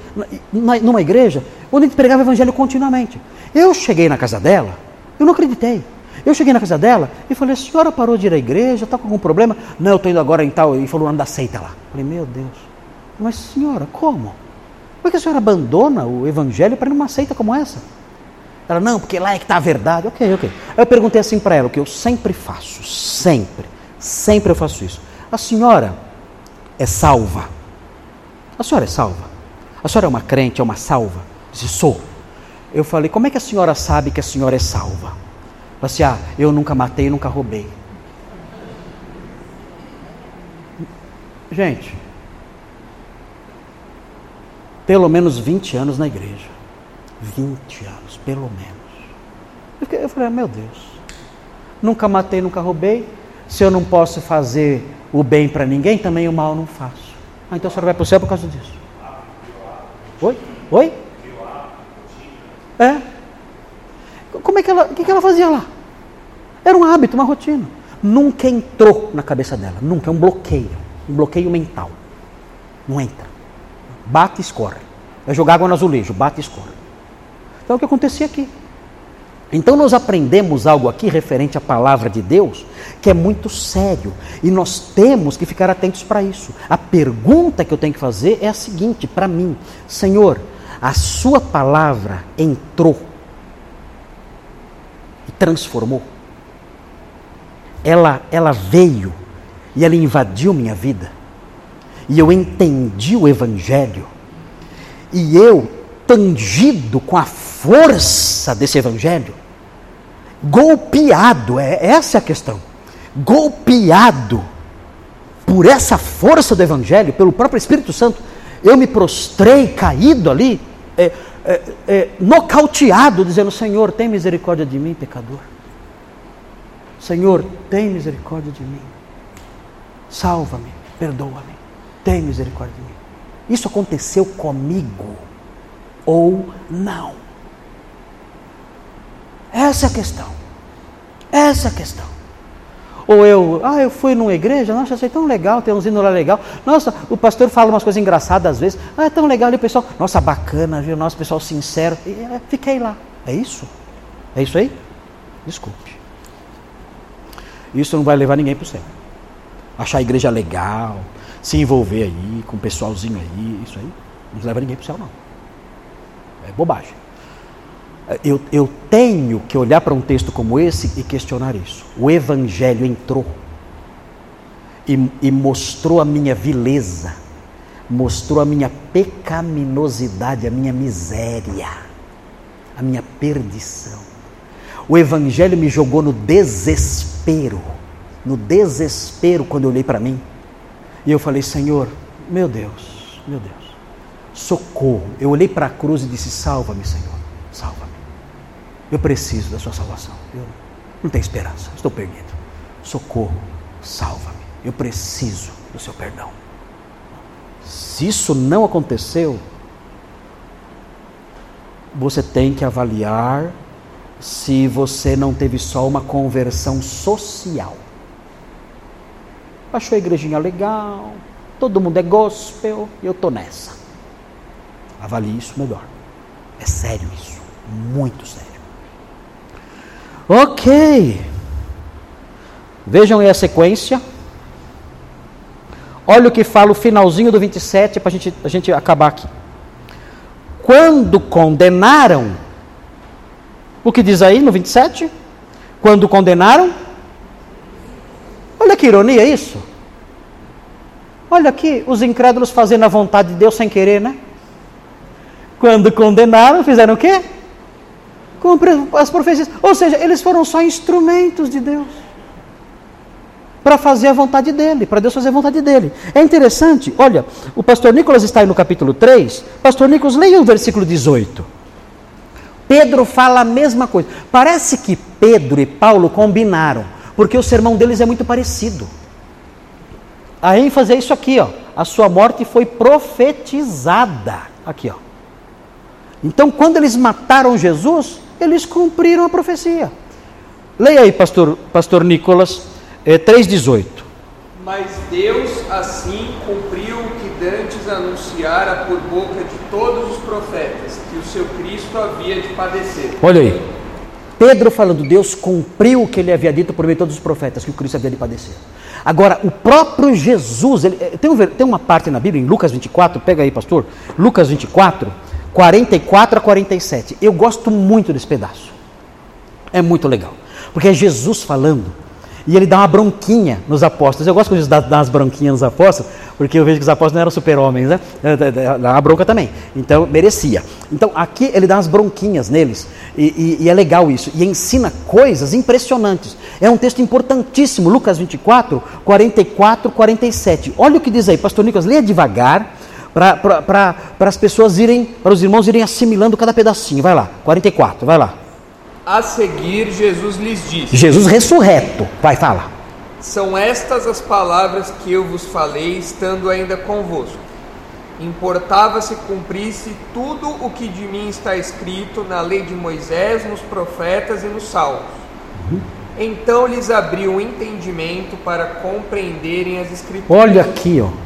A: numa igreja onde a gente pregava o evangelho continuamente. Eu cheguei na casa dela, eu não acreditei. Eu cheguei na casa dela e falei, a senhora parou de ir à igreja, está com algum problema? Não, eu estou indo agora em tal, e falou o nome da seita lá. Falei, meu Deus, mas senhora, como? Como é que a senhora abandona o evangelho para ir numa seita como essa? Ela, não, porque lá é que está a verdade. Ok, ok. Eu perguntei assim para ela, o que eu sempre faço, sempre, sempre eu faço isso. A senhora é salva? A senhora é salva? A senhora é uma crente, é uma salva? Disse, sou. Eu falei, como é que a senhora sabe que a senhora é salva? Assim, ah, eu nunca matei, nunca roubei. Gente, pelo menos 20 anos na igreja. 20 anos, pelo menos. Eu falei, ah, meu Deus, nunca matei, nunca roubei. Se eu não posso fazer o bem para ninguém, também o mal não faço. Ah, então a senhora vai para o céu por causa disso. Oi? Oi? É? Como é que ela, o que, que ela fazia lá? Era um hábito, uma rotina. Nunca entrou na cabeça dela, nunca, é um bloqueio, um bloqueio mental. Não entra. Bate e escorre. É jogar água no azulejo, bate e escorre. Então é o que acontecia aqui. Então nós aprendemos algo aqui referente à palavra de Deus que é muito sério e nós temos que ficar atentos para isso. A pergunta que eu tenho que fazer é a seguinte para mim: Senhor, a Sua palavra entrou transformou? ela, ela veio e ela invadiu minha vida. E eu entendi o Evangelho. E eu, tangido com a força desse Evangelho, golpeado, é, essa é a questão, golpeado por essa força do Evangelho, pelo próprio Espírito Santo, eu me prostrei, caído ali, é, é, é, nocauteado, dizendo: Senhor, tem misericórdia de mim, pecador. Senhor, tem misericórdia de mim. Salva-me, perdoa-me. Tem misericórdia de mim. Isso aconteceu comigo ou não? Essa é a questão. Essa é a questão. Ou eu, ah, eu fui numa igreja, nossa, achei tão legal, tem uns hinos lá legal. Nossa, o pastor fala umas coisas engraçadas às vezes. Ah, é tão legal. E o pessoal, nossa, bacana, viu? Nosso pessoal sincero. E, é, fiquei lá. É isso? É isso aí? Desculpe. Isso não vai levar ninguém para o céu. Achar a igreja legal, se envolver aí com o pessoalzinho aí, isso aí, não leva ninguém para o céu, não. É bobagem. Eu, eu tenho que olhar para um texto como esse e questionar isso. O Evangelho entrou e, e mostrou a minha vileza, mostrou a minha pecaminosidade, a minha miséria, a minha perdição. O Evangelho me jogou no desespero, no desespero quando eu olhei para mim. E eu falei, Senhor, meu Deus, meu Deus, socorro. Eu olhei para a cruz e disse: Salva-me, Senhor, salva-me. Eu preciso da Sua salvação. Eu não tenho esperança, estou perdido. Socorro, salva-me. Eu preciso do Seu perdão. Se isso não aconteceu, você tem que avaliar se você não teve só uma conversão social. Achou a igrejinha legal, todo mundo é gospel, eu estou nessa. Avalie isso melhor. É sério isso, muito sério. Ok. Vejam aí a sequência. Olha o que fala o finalzinho do 27 para gente, a gente acabar aqui. Quando condenaram, o que diz aí no 27? Quando condenaram, olha que ironia isso. Olha aqui, os incrédulos fazendo a vontade de Deus sem querer, né? Quando condenaram, fizeram o quê? As profecias. Ou seja, eles foram só instrumentos de Deus para fazer a vontade dele, para Deus fazer a vontade dele. É interessante, olha, o pastor Nicolas está aí no capítulo 3. Pastor Nicolas, leia o versículo 18. Pedro fala a mesma coisa. Parece que Pedro e Paulo combinaram, porque o sermão deles é muito parecido. A ênfase é isso aqui, ó. A sua morte foi profetizada. Aqui, ó. Então, quando eles mataram Jesus, eles cumpriram a profecia. Leia aí, pastor, pastor Nicolas, é, 3,18.
B: Mas Deus assim cumpriu o que dantes anunciara por boca de todos os profetas, que o seu Cristo havia de padecer.
A: Olha aí. Pedro falando, Deus cumpriu o que ele havia dito por meio de todos os profetas, que o Cristo havia de padecer. Agora, o próprio Jesus, ele, eh, tem, um, tem uma parte na Bíblia, em Lucas 24, pega aí, pastor, Lucas 24, 44 a 47. Eu gosto muito desse pedaço. É muito legal. Porque é Jesus falando e ele dá uma bronquinha nos apóstolos. Eu gosto quando Jesus dá, dá umas bronquinhas nos apóstolos, porque eu vejo que os apóstolos não eram super-homens, né? Dá uma bronca também. Então, merecia. Então, aqui ele dá umas bronquinhas neles, e, e, e, é legal isso. E ensina coisas impressionantes. É um texto importantíssimo, Lucas 24, 44, 47. Olha o que diz aí, pastor Nicolas, leia devagar, para as pessoas irem, para os irmãos irem assimilando cada pedacinho. Vai lá, 44, vai lá.
B: A seguir, Jesus lhes disse:
A: Jesus ressurreto, vai falar.
B: São estas as palavras que eu vos falei, estando ainda convosco. Importava se cumprisse tudo o que de mim está escrito na lei de Moisés, nos profetas e nos salmos. Uhum. Então lhes abriu o um entendimento para compreenderem as escrituras.
A: Olha aqui, ó.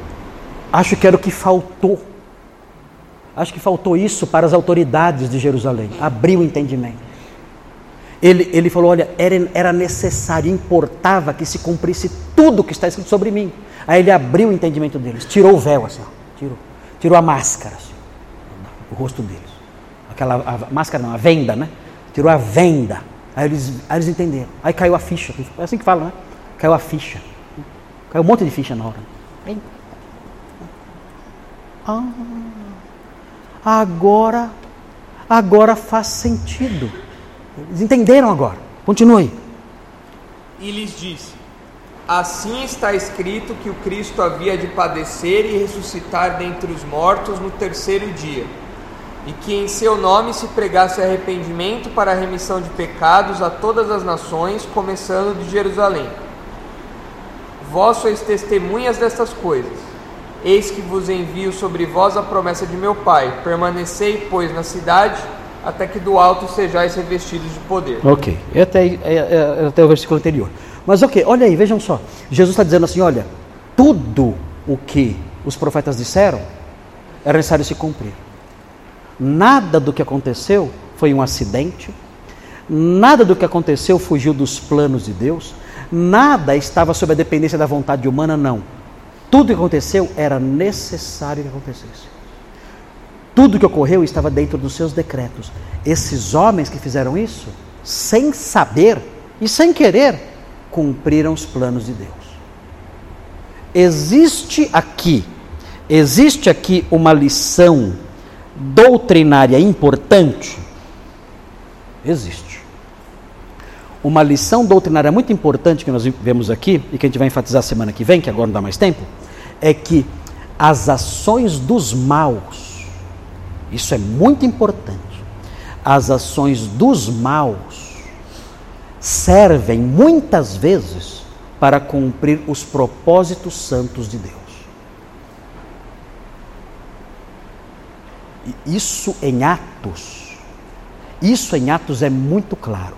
A: Acho que era o que faltou. Acho que faltou isso para as autoridades de Jerusalém. Abriu o entendimento. Ele, ele falou: olha, era, era necessário, importava que se cumprisse tudo que está escrito sobre mim. Aí ele abriu o entendimento deles, tirou o véu, assim, ó, tirou, tirou a máscara, assim, o rosto deles. Aquela a máscara, não, a venda, né? Tirou a venda. Aí eles, aí eles entenderam. Aí caiu a ficha. É assim que fala, né? Caiu a ficha. Caiu um monte de ficha na hora. Aí, ah, agora, agora faz sentido. Eles entenderam agora. Continue.
B: E lhes disse: Assim está escrito que o Cristo havia de padecer e ressuscitar dentre os mortos no terceiro dia, e que em seu nome se pregasse arrependimento para a remissão de pecados a todas as nações, começando de Jerusalém. Vós sois testemunhas destas coisas. Eis que vos envio sobre vós a promessa de meu Pai. Permanecei, pois, na cidade até que do alto sejais revestidos de poder.
A: Ok, é até, é, é, até o versículo anterior. Mas ok, olha aí, vejam só. Jesus está dizendo assim: olha, tudo o que os profetas disseram era necessário se cumprir. Nada do que aconteceu foi um acidente, nada do que aconteceu fugiu dos planos de Deus, nada estava sob a dependência da vontade humana, não. Tudo que aconteceu era necessário que acontecesse. Tudo que ocorreu estava dentro dos seus decretos. Esses homens que fizeram isso, sem saber e sem querer, cumpriram os planos de Deus. Existe aqui, existe aqui uma lição doutrinária importante? Existe. Uma lição doutrinária muito importante que nós vemos aqui, e que a gente vai enfatizar semana que vem, que agora não dá mais tempo, é que as ações dos maus, isso é muito importante, as ações dos maus servem muitas vezes para cumprir os propósitos santos de Deus. Isso em Atos, isso em Atos é muito claro.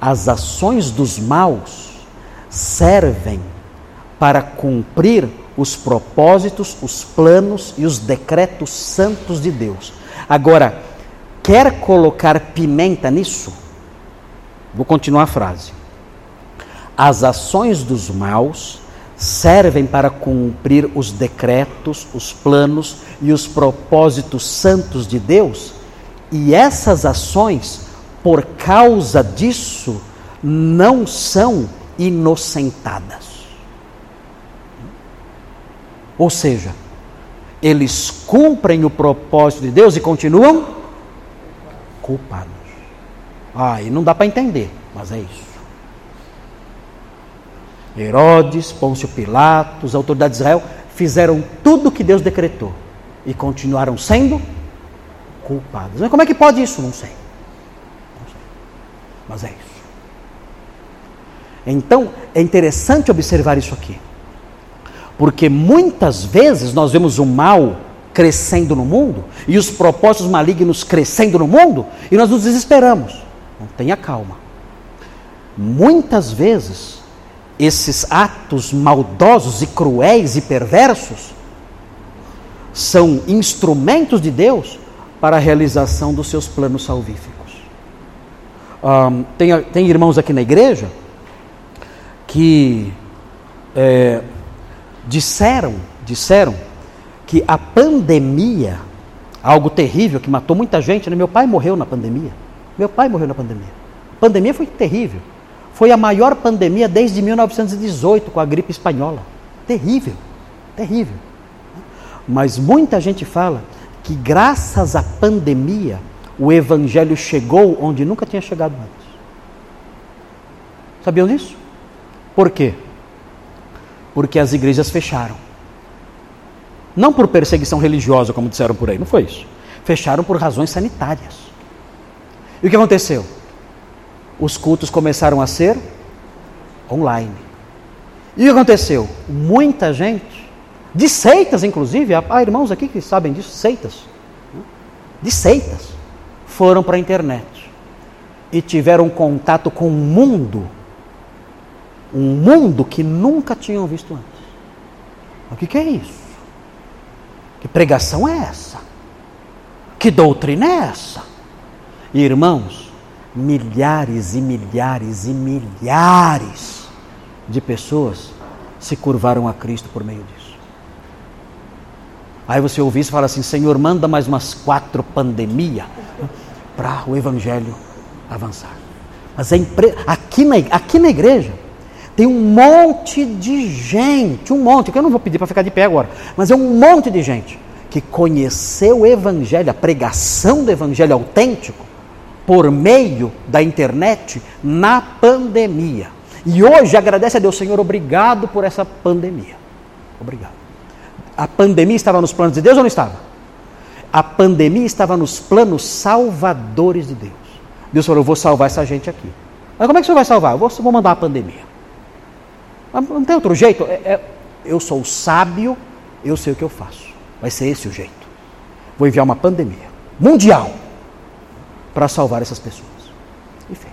A: As ações dos maus servem para cumprir os propósitos, os planos e os decretos santos de Deus. Agora, quer colocar pimenta nisso? Vou continuar a frase. As ações dos maus servem para cumprir os decretos, os planos e os propósitos santos de Deus, e essas ações, por causa disso, não são inocentadas. Ou seja, eles cumprem o propósito de Deus e continuam culpados. Ah, não dá para entender, mas é isso. Herodes, Pôncio Pilatos, as autoridades de Israel fizeram tudo o que Deus decretou e continuaram sendo culpados. Mas como é que pode isso? Não sei. Não sei. Mas é isso. Então, é interessante observar isso aqui. Porque muitas vezes nós vemos o mal crescendo no mundo e os propósitos malignos crescendo no mundo e nós nos desesperamos. Tenha calma. Muitas vezes esses atos maldosos e cruéis e perversos são instrumentos de Deus para a realização dos seus planos salvíficos. Um, tem, tem irmãos aqui na igreja que é, disseram, disseram que a pandemia, algo terrível que matou muita gente, né? meu pai morreu na pandemia. Meu pai morreu na pandemia. A pandemia foi terrível. Foi a maior pandemia desde 1918 com a gripe espanhola. Terrível, terrível. Mas muita gente fala que graças à pandemia o evangelho chegou onde nunca tinha chegado antes. Sabiam disso? Por quê? Porque as igrejas fecharam. Não por perseguição religiosa, como disseram por aí, não foi isso. Fecharam por razões sanitárias. E o que aconteceu? Os cultos começaram a ser online. E o que aconteceu? Muita gente, de seitas inclusive, há irmãos aqui que sabem disso, seitas, de seitas, foram para a internet e tiveram contato com um mundo um mundo que nunca tinham visto antes. O que, que é isso? Que pregação é essa? Que doutrina é essa? E, irmãos, milhares e milhares e milhares de pessoas se curvaram a Cristo por meio disso. Aí você ouve isso e fala assim: Senhor, manda mais umas quatro pandemias para o Evangelho avançar. Mas é impre... aqui, na, aqui na igreja, tem um monte de gente, um monte, que eu não vou pedir para ficar de pé agora, mas é um monte de gente que conheceu o Evangelho, a pregação do Evangelho autêntico, por meio da internet na pandemia. E hoje agradece a Deus, Senhor, obrigado por essa pandemia. Obrigado. A pandemia estava nos planos de Deus ou não estava? A pandemia estava nos planos salvadores de Deus. Deus falou: Eu vou salvar essa gente aqui. Mas como é que o senhor vai salvar? Eu vou, mandar a pandemia. Não tem outro jeito. É, é, eu sou sábio, eu sei o que eu faço. Vai ser esse o jeito. Vou enviar uma pandemia mundial para salvar essas pessoas. E fez.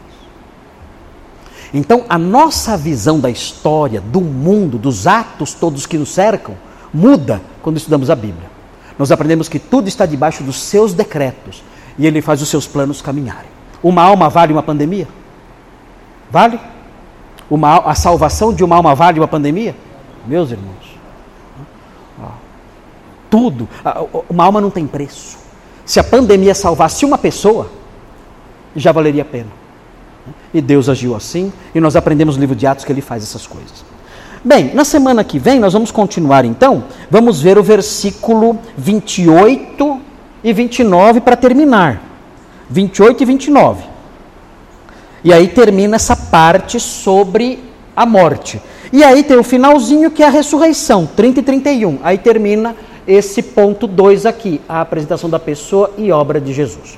A: Então, a nossa visão da história, do mundo, dos atos todos que nos cercam, muda quando estudamos a Bíblia. Nós aprendemos que tudo está debaixo dos seus decretos e ele faz os seus planos caminharem. Uma alma vale uma pandemia? Vale? Uma, a salvação de uma alma vale uma pandemia? Meus irmãos, tudo, uma alma não tem preço. Se a pandemia salvasse uma pessoa, já valeria a pena. E Deus agiu assim, e nós aprendemos no livro de Atos que ele faz essas coisas. Bem, na semana que vem nós vamos continuar então, vamos ver o versículo 28 e 29 para terminar. 28 e 29. E aí termina essa parte sobre a morte. E aí tem o finalzinho que é a ressurreição, 30 e 31. Aí termina esse ponto 2 aqui, a apresentação da pessoa e obra de Jesus.